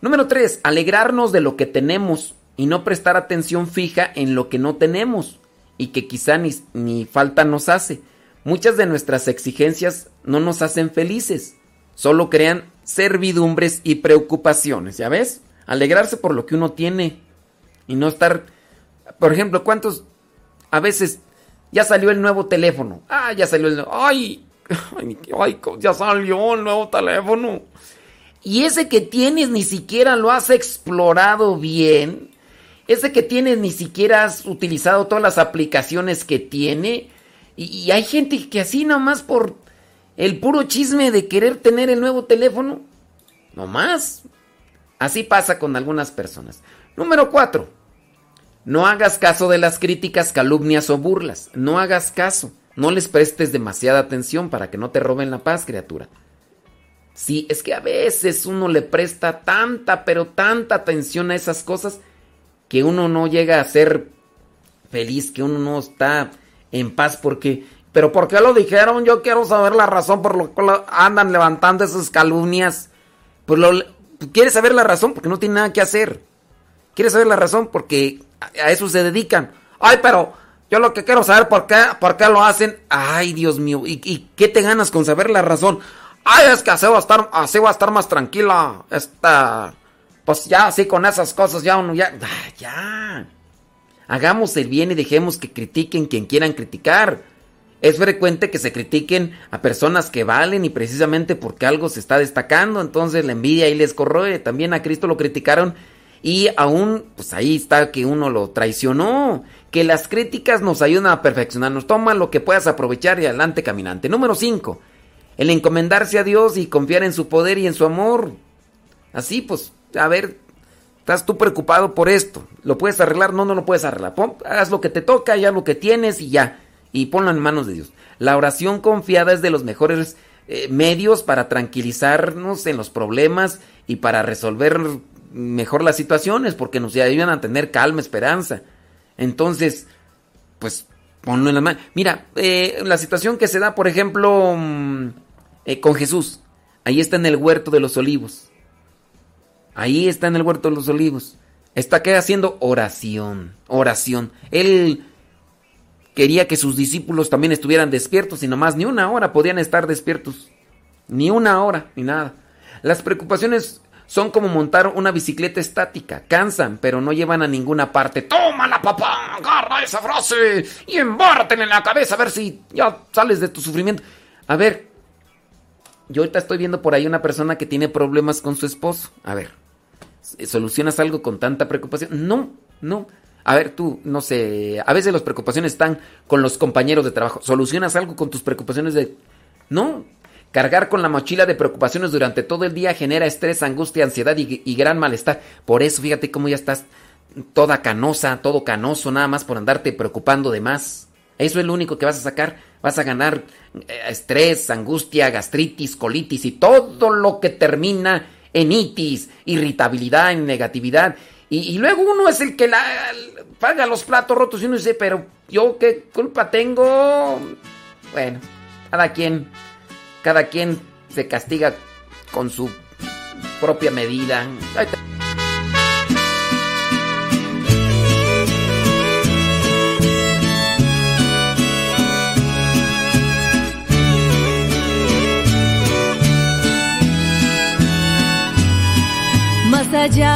Número 3. Alegrarnos de lo que tenemos y no prestar atención fija en lo que no tenemos y que quizá ni, ni falta nos hace. Muchas de nuestras exigencias no nos hacen felices, solo crean servidumbres y preocupaciones, ¿ya ves? Alegrarse por lo que uno tiene y no estar, por ejemplo, ¿cuántos a veces ya salió el nuevo teléfono? Ah, ya salió el ay, [LAUGHS] ay, ay, ya salió el nuevo teléfono. Y ese que tienes ni siquiera lo has explorado bien. Ese que tienes ni siquiera has utilizado todas las aplicaciones que tiene. Y, hay gente que así nomás por el puro chisme de querer tener el nuevo teléfono, nomás. Así pasa con algunas personas. Número 4. No hagas caso de las críticas, calumnias o burlas. No hagas caso. No les prestes demasiada atención para que no te roben la paz, criatura. Sí, es que a veces uno le presta tanta, pero tanta atención a esas cosas que uno no llega a ser feliz, que uno no está en paz porque... Pero ¿por qué lo dijeron? Yo quiero saber la razón por lo que andan levantando esas calumnias. Pues lo, ¿Quieres saber la razón? Porque no tiene nada que hacer. ¿Quieres saber la razón? Porque a eso se dedican. Ay, pero yo lo que quiero saber por qué, por qué lo hacen. Ay, Dios mío. ¿Y, ¿Y, qué te ganas con saber la razón? Ay, es que así va a estar, así va a estar más tranquila. Esta. Pues ya, así con esas cosas, ya uno, ya. Ya. Hagamos el bien y dejemos que critiquen quien quieran criticar. Es frecuente que se critiquen a personas que valen y precisamente porque algo se está destacando, entonces la envidia ahí les corroe. También a Cristo lo criticaron y aún, pues ahí está que uno lo traicionó. Que las críticas nos ayudan a perfeccionarnos. Toma lo que puedas aprovechar y adelante caminante. Número 5. El encomendarse a Dios y confiar en su poder y en su amor. Así pues, a ver, Estás tú preocupado por esto. ¿Lo puedes arreglar? No, no lo puedes arreglar. haz lo que te toca, ya lo que tienes y ya. Y ponlo en manos de Dios. La oración confiada es de los mejores eh, medios para tranquilizarnos en los problemas y para resolver mejor las situaciones, porque nos ayudan a tener calma, esperanza. Entonces, pues ponlo en la mano. Mira, eh, la situación que se da, por ejemplo, mm, eh, con Jesús. Ahí está en el huerto de los olivos. Ahí está en el huerto de los olivos. Está que haciendo oración, oración. Él quería que sus discípulos también estuvieran despiertos y nomás ni una hora podían estar despiertos. Ni una hora, ni nada. Las preocupaciones son como montar una bicicleta estática. Cansan, pero no llevan a ninguna parte. ¡Tómala, papá! ¡Agarra esa frase! Y embárratela en la cabeza a ver si ya sales de tu sufrimiento. A ver, yo ahorita estoy viendo por ahí una persona que tiene problemas con su esposo. A ver, ¿solucionas algo con tanta preocupación? No, no. A ver, tú, no sé, a veces las preocupaciones están con los compañeros de trabajo. ¿Solucionas algo con tus preocupaciones de... No, Cargar con la mochila de preocupaciones durante todo el día genera estrés, angustia, ansiedad y, gran malestar. Por eso, fíjate cómo ya estás toda canosa, todo canoso, nada más por andarte preocupando de más. Eso es lo único que vas a sacar. Vas a ganar eh, estrés, angustia, gastritis, colitis y todo lo que termina en itis, irritabilidad, en negatividad. Y, luego uno es el que la, paga los platos rotos y uno dice, pero yo qué culpa tengo. Bueno, cada quien cada quien se castiga con su propia medida. Más allá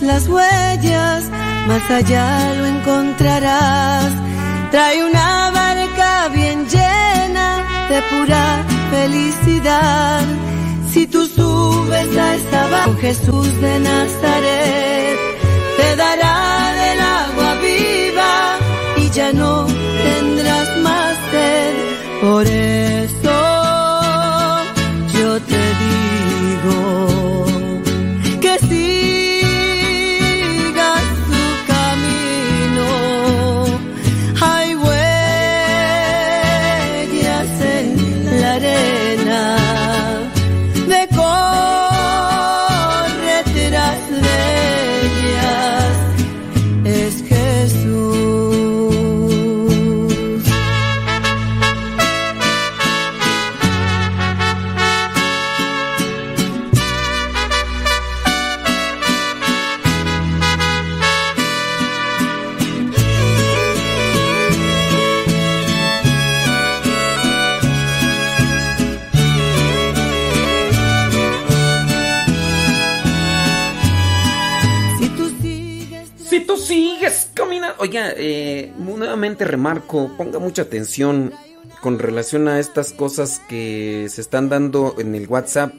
las huellas, más allá lo encontrarás. Trae una barca bien llena de pura felicidad. Si tú subes a esa barca, Jesús de Nazaret te dará remarco, ponga mucha atención con relación a estas cosas que se están dando en el WhatsApp.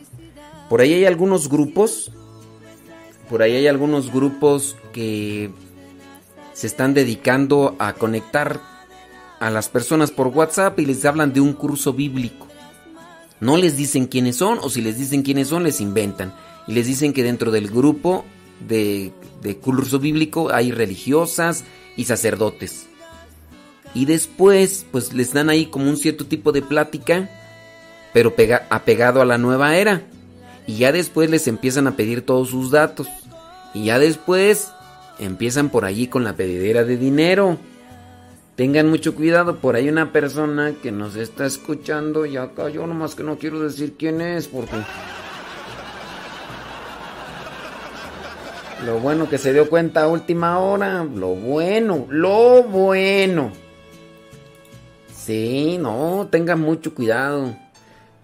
Por ahí hay algunos grupos. Por ahí hay algunos grupos que se están dedicando a conectar a las personas por WhatsApp y les hablan de un curso bíblico. No les dicen quiénes son o si les dicen quiénes son les inventan. Y les dicen que dentro del grupo de curso bíblico hay religiosas y sacerdotes. Y después pues les dan ahí como un cierto tipo de plática, pero pega, apegado a la nueva era. Y ya después les empiezan a pedir todos sus datos. Y ya después empiezan por allí con la pedidera de dinero. Tengan mucho cuidado, por ahí una persona que nos está escuchando y acá yo nomás que no quiero decir quién es porque... Lo bueno que se dio cuenta a última hora, lo bueno, lo bueno. Sí, no, tengan mucho cuidado.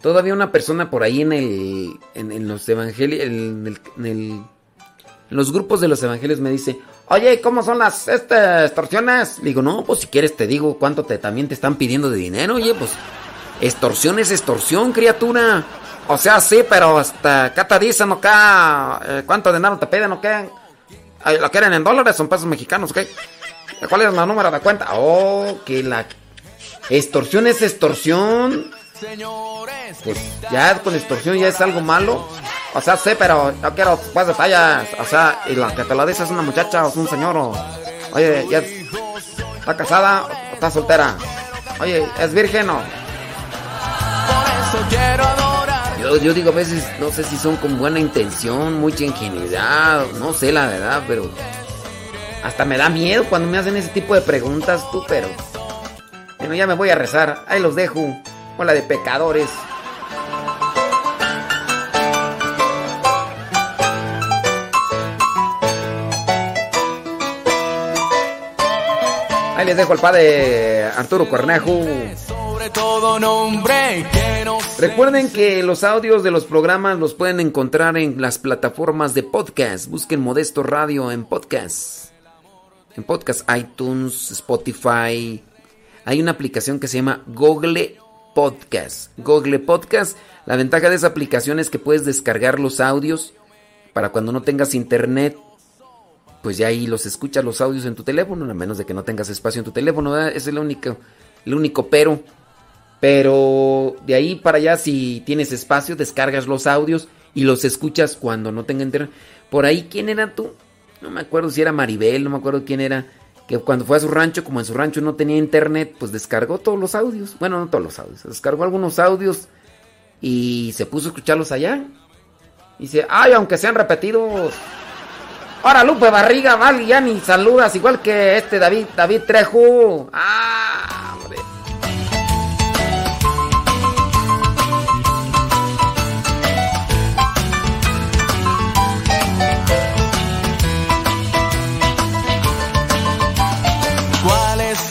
Todavía una persona por ahí en el en, los evangelios en, el- en los grupos de los evangelios me dice, "Oye, ¿cómo son las estas extorsiones?" Le digo, "No, pues si quieres te digo cuánto te también te están pidiendo de dinero, oye, pues Extorsión es extorsión, criatura. O sea, sí, pero hasta acá te dicen. Acá, eh, ¿cuánto dinero te piden, o qué? ¿Lo quieren en dólares o en pesos mexicanos, qué? ¿Cuál es el número de cuenta? Oh, que la... Extorsión es extorsión. Pues ya con extorsión ya es algo malo. O sea, sí, pero yo quiero pues detalles. O sea, y la que te la dice es una muchacha o es un señor o... Oye, ya está casada o está soltera. Oye, ¿es virgen o...? Yo, yo digo a veces, no sé si son con buena intención, mucha ingenuidad, no sé la verdad, pero... Hasta me da miedo cuando me hacen ese tipo de preguntas, tú, pero... Bueno, ya me voy a rezar. Ahí los dejo. Hola de pecadores. Ahí les dejo al padre Arturo Cornejo. Recuerden que los audios de los programas los pueden encontrar en las plataformas de podcast. Busquen Modesto Radio en podcast. En podcast, iTunes, Spotify. Hay una aplicación que se llama Google Podcast. Google Podcast. La ventaja de esa aplicación es que puedes descargar los audios para cuando no tengas internet. Pues ya ahí los escuchas los audios en tu teléfono, a menos de que no tengas espacio en tu teléfono. es el único, el único pero. Pero de ahí para allá, si tienes espacio, descargas los audios y los escuchas cuando no tenga internet. Por ahí, ¿quién era tú? No me acuerdo si era Maribel, no me acuerdo quién era. Que cuando fue a su rancho, como en su rancho no tenía internet, pues descargó todos los audios. Bueno, no todos los audios, descargó algunos audios y se puso a escucharlos allá. Y dice, ay, aunque sean repetidos. Ahora Lupe Barriga, vale, ya ni saludas, igual que este David, David Trejo. Ah,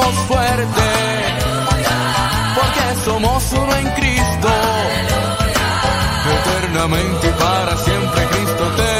Por eso cantemos fuerte. Porque somos uno en Cristo. Eternamente y para siempre Cristo te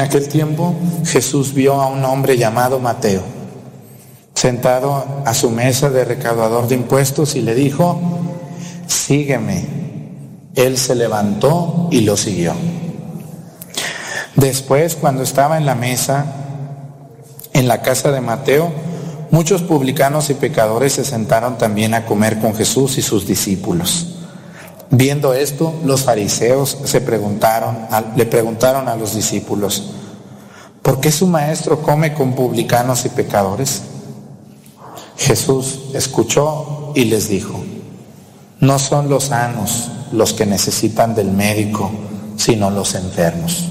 En aquel tiempo Jesús vio a un hombre llamado Mateo, sentado a su mesa de recaudador de impuestos y le dijo, sígueme. Él se levantó y lo siguió. Después, cuando estaba en la mesa, en la casa de Mateo, muchos publicanos y pecadores se sentaron también a comer con Jesús y sus discípulos. Viendo esto, los fariseos se preguntaron, le preguntaron a los discípulos, ¿por qué su maestro come con publicanos y pecadores? Jesús escuchó y les dijo, no son los sanos los que necesitan del médico, sino los enfermos.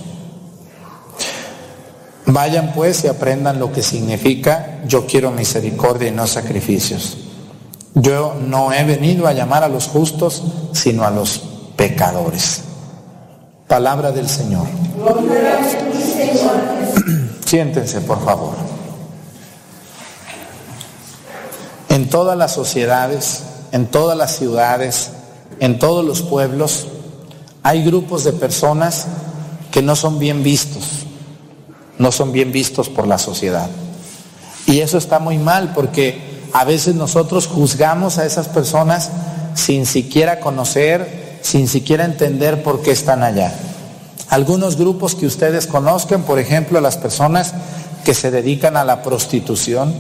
Vayan pues y aprendan lo que significa yo quiero misericordia y no sacrificios. Yo no he venido a llamar a los justos, sino a los pecadores. Palabra del Señor. Siéntense, por favor. En todas las sociedades, en todas las ciudades, en todos los pueblos, hay grupos de personas que no son bien vistos, no son bien vistos por la sociedad. Y eso está muy mal porque a veces nosotros juzgamos a esas personas sin siquiera conocer, sin siquiera entender por qué están allá. Algunos grupos que ustedes conozcan, por ejemplo, las personas que se dedican a la prostitución,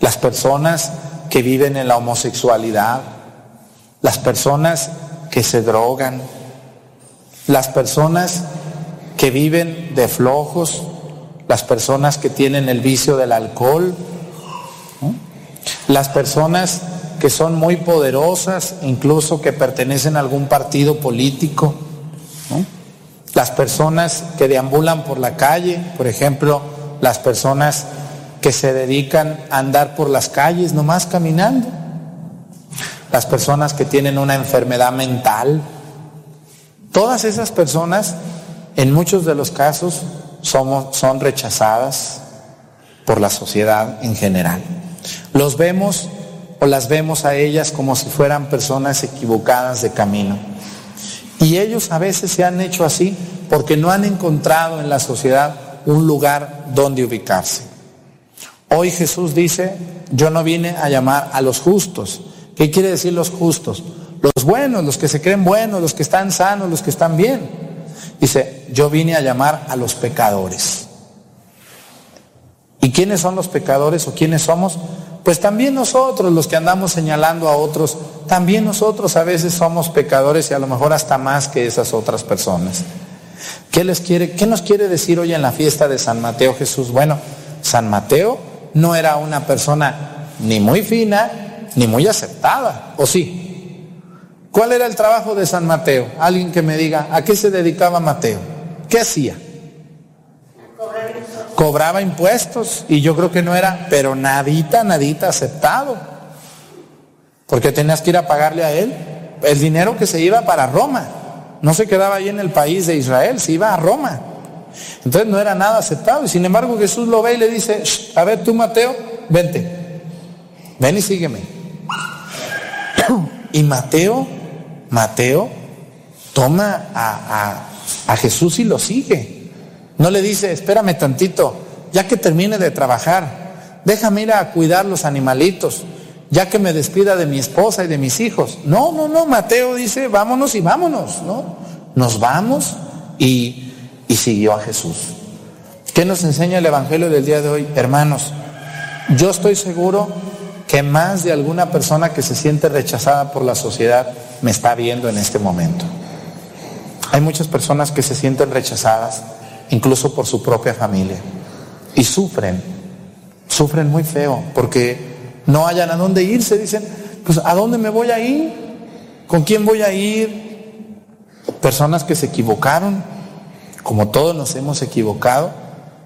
las personas que viven en la homosexualidad, las personas que se drogan, las personas que viven de flojos, las personas que tienen el vicio del alcohol, las personas que son muy poderosas, incluso que pertenecen a algún partido político, las personas que deambulan por la calle, por ejemplo, las personas que se dedican a andar por las calles nomás caminando, las personas que tienen una enfermedad mental, todas esas personas en muchos de los casos somos, son rechazadas por la sociedad en general. Los vemos o las vemos a ellas como si fueran personas equivocadas de camino. Y ellos a veces se han hecho así porque no han encontrado en la sociedad un lugar donde ubicarse. Hoy Jesús dice, yo no vine a llamar a los justos. ¿Qué quiere decir los justos? Los buenos, los que se creen buenos, los que están sanos, los que están bien. Dice, yo vine a llamar a los pecadores. ¿Y quiénes son los pecadores o quiénes somos? Pues también nosotros, los que andamos señalando a otros, también nosotros a veces somos pecadores y a lo mejor hasta más que esas otras personas. ¿Qué les quiere, qué nos quiere decir hoy en la fiesta de San Mateo Jesús? Bueno, San Mateo no era una persona ni muy fina ni muy aceptada, ¿o sí? ¿Cuál era el trabajo de San Mateo? Alguien que me diga, ¿a qué se dedicaba Mateo? ¿Qué hacía? Cobraba impuestos y yo creo que no era, pero nadita, nadita aceptado. Porque tenías que ir a pagarle a él el dinero que se iba para Roma. No se quedaba ahí en el país de Israel, se iba a Roma. Entonces no era nada aceptado. Y sin embargo Jesús lo ve y le dice, a ver tú Mateo, vente. Ven y sígueme. Y Mateo, Mateo toma a, a Jesús y lo sigue. No le dice, espérame tantito, ya que termine de trabajar, déjame ir a cuidar los animalitos, ya que me despida de mi esposa y de mis hijos. No, no, no, Mateo dice, vámonos y vámonos, ¿no? Nos vamos y, y siguió a Jesús. ¿Qué nos enseña el Evangelio del día de hoy? Hermanos, yo estoy seguro que más de alguna persona que se siente rechazada por la sociedad me está viendo en este momento. Hay muchas personas que se sienten rechazadas incluso por su propia familia. Y sufren, sufren muy feo, porque no hayan a dónde irse, dicen, pues ¿a dónde me voy a ir? ¿Con quién voy a ir? Personas que se equivocaron, como todos nos hemos equivocado,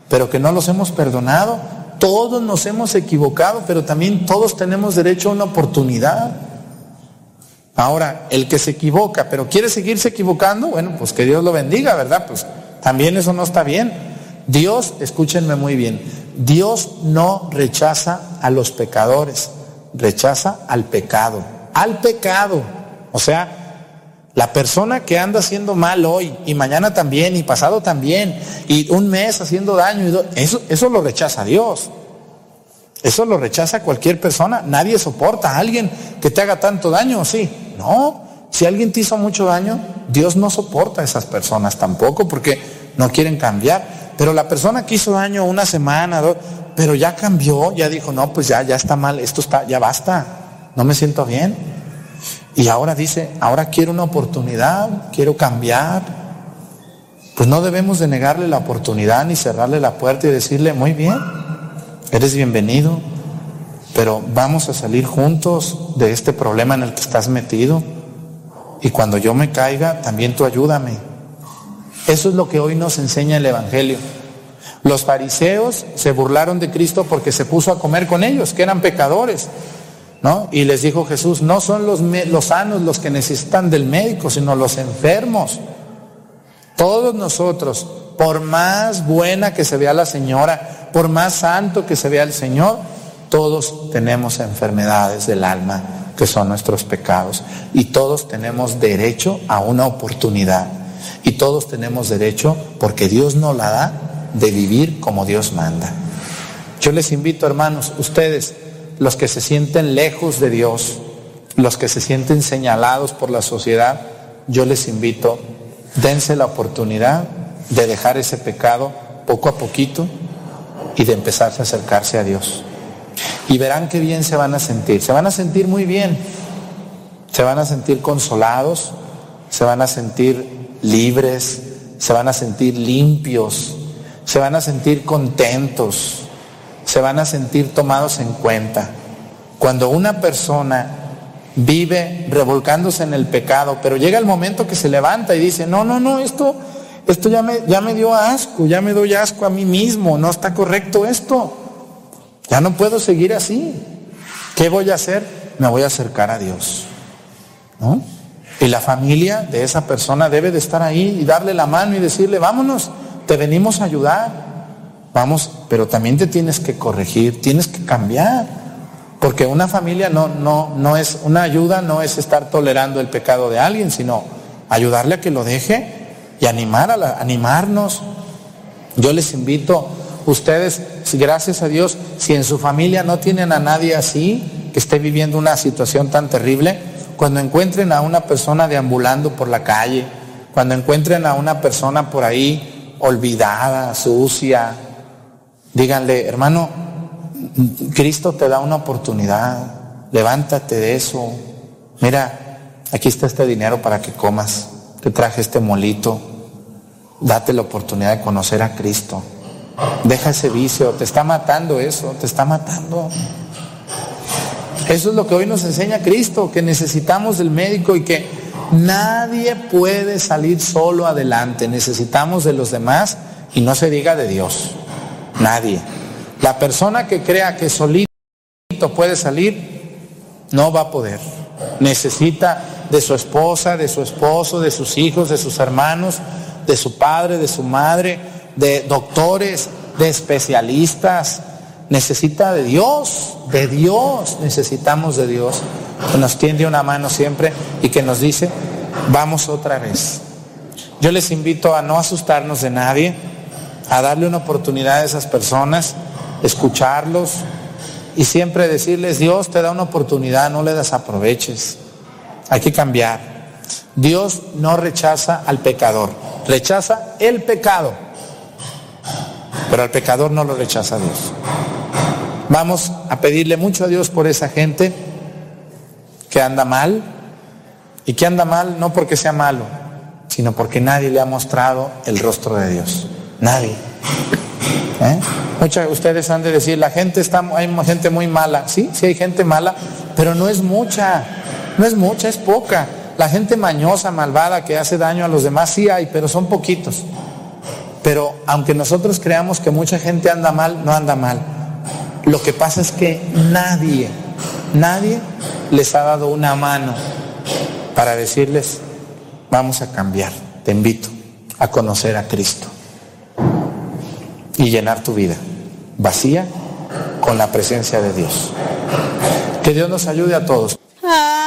pero que no los hemos perdonado. Todos nos hemos equivocado, pero también todos tenemos derecho a una oportunidad. Ahora, el que se equivoca, pero quiere seguirse equivocando, bueno, pues que Dios lo bendiga, ¿verdad? Pues también eso no está bien. Dios, escúchenme muy bien, Dios no rechaza a los pecadores, rechaza al pecado, al pecado. O sea, la persona que anda haciendo mal hoy y mañana también y pasado también y un mes haciendo daño, eso, eso lo rechaza Dios. Eso lo rechaza cualquier persona. Nadie soporta a alguien que te haga tanto daño, ¿sí? No. Si alguien te hizo mucho daño, Dios no soporta a esas personas tampoco porque no quieren cambiar. Pero la persona que hizo daño una semana, dos, pero ya cambió, ya dijo, no, pues ya, ya está mal, esto está, ya basta, no me siento bien. Y ahora dice, ahora quiero una oportunidad, quiero cambiar. Pues no debemos de negarle la oportunidad ni cerrarle la puerta y decirle, muy bien, eres bienvenido, pero vamos a salir juntos de este problema en el que estás metido. Y cuando yo me caiga, también tú ayúdame. Eso es lo que hoy nos enseña el Evangelio. Los fariseos se burlaron de Cristo porque se puso a comer con ellos, que eran pecadores. ¿no? Y les dijo Jesús, no son los, los sanos los que necesitan del médico, sino los enfermos. Todos nosotros, por más buena que se vea la señora, por más santo que se vea el Señor, todos tenemos enfermedades del alma, que son nuestros pecados. Y todos tenemos derecho a una oportunidad. Y todos tenemos derecho, porque Dios nos la da, de vivir como Dios manda. Yo les invito, hermanos, ustedes, los que se sienten lejos de Dios, los que se sienten señalados por la sociedad, yo les invito, dense la oportunidad de dejar ese pecado poco a poquito y de empezarse a acercarse a Dios. Y verán qué bien se van a sentir. Se van a sentir muy bien. Se van a sentir consolados, se van a sentir libres, se van a sentir limpios, se van a sentir contentos, se van a sentir tomados en cuenta. Cuando una persona vive revolcándose en el pecado, pero llega el momento que se levanta y dice, no, no, no, esto, esto ya me, ya me dio asco, ya me doy asco a mí mismo, no está correcto esto, ya no puedo seguir así. ¿Qué voy a hacer? Me voy a acercar a Dios. ¿No? Y la familia de esa persona debe de estar ahí y darle la mano y decirle, vámonos, te venimos a ayudar. Vamos, pero también te tienes que corregir, tienes que cambiar. Porque una familia no, no, no es, una ayuda no es estar tolerando el pecado de alguien, sino ayudarle a que lo deje y animar a la, animarnos. Yo les invito, ustedes, gracias a Dios, si en su familia no tienen a nadie así, que esté viviendo una situación tan terrible, cuando encuentren a una persona deambulando por la calle, cuando encuentren a una persona por ahí olvidada, sucia, díganle, hermano, Cristo te da una oportunidad, levántate de eso. Mira, aquí está este dinero para que comas, te traje este molito, date la oportunidad de conocer a Cristo. Deja ese vicio, te está matando eso, te está matando. Eso es lo que hoy nos enseña Cristo, que necesitamos del médico y que nadie puede salir solo adelante. Necesitamos de los demás y no se diga de Dios. Nadie. La persona que crea que solito puede salir, no va a poder. Necesita de su esposa, de su esposo, de sus hijos, de sus hermanos, de su padre, de su madre, de doctores, de especialistas, necesita de Dios, de Dios, necesitamos de Dios, que nos tiende una mano siempre y que nos dice, vamos otra vez. Yo les invito a no asustarnos de nadie, a darle una oportunidad a esas personas, escucharlos y siempre decirles, Dios te da una oportunidad, no le desaproveches. Hay que cambiar. Dios no rechaza al pecador, rechaza el pecado, pero al pecador no lo rechaza Dios. Vamos a pedirle mucho a Dios por esa gente que anda mal y que anda mal no porque sea malo, sino porque nadie le ha mostrado el rostro de Dios. Nadie. ¿Eh? Muchos de ustedes han de decir, la gente está, hay gente muy mala. Sí, sí hay gente mala, pero no es mucha, no es mucha, es poca. La gente mañosa, malvada, que hace daño a los demás, sí hay, pero son poquitos. Pero aunque nosotros creamos que mucha gente anda mal, no anda mal. Lo que pasa es que nadie, nadie les ha dado una mano para decirles, vamos a cambiar. Te invito a conocer a Cristo y llenar tu vida vacía con la presencia de Dios. Que Dios nos ayude a todos. Ah.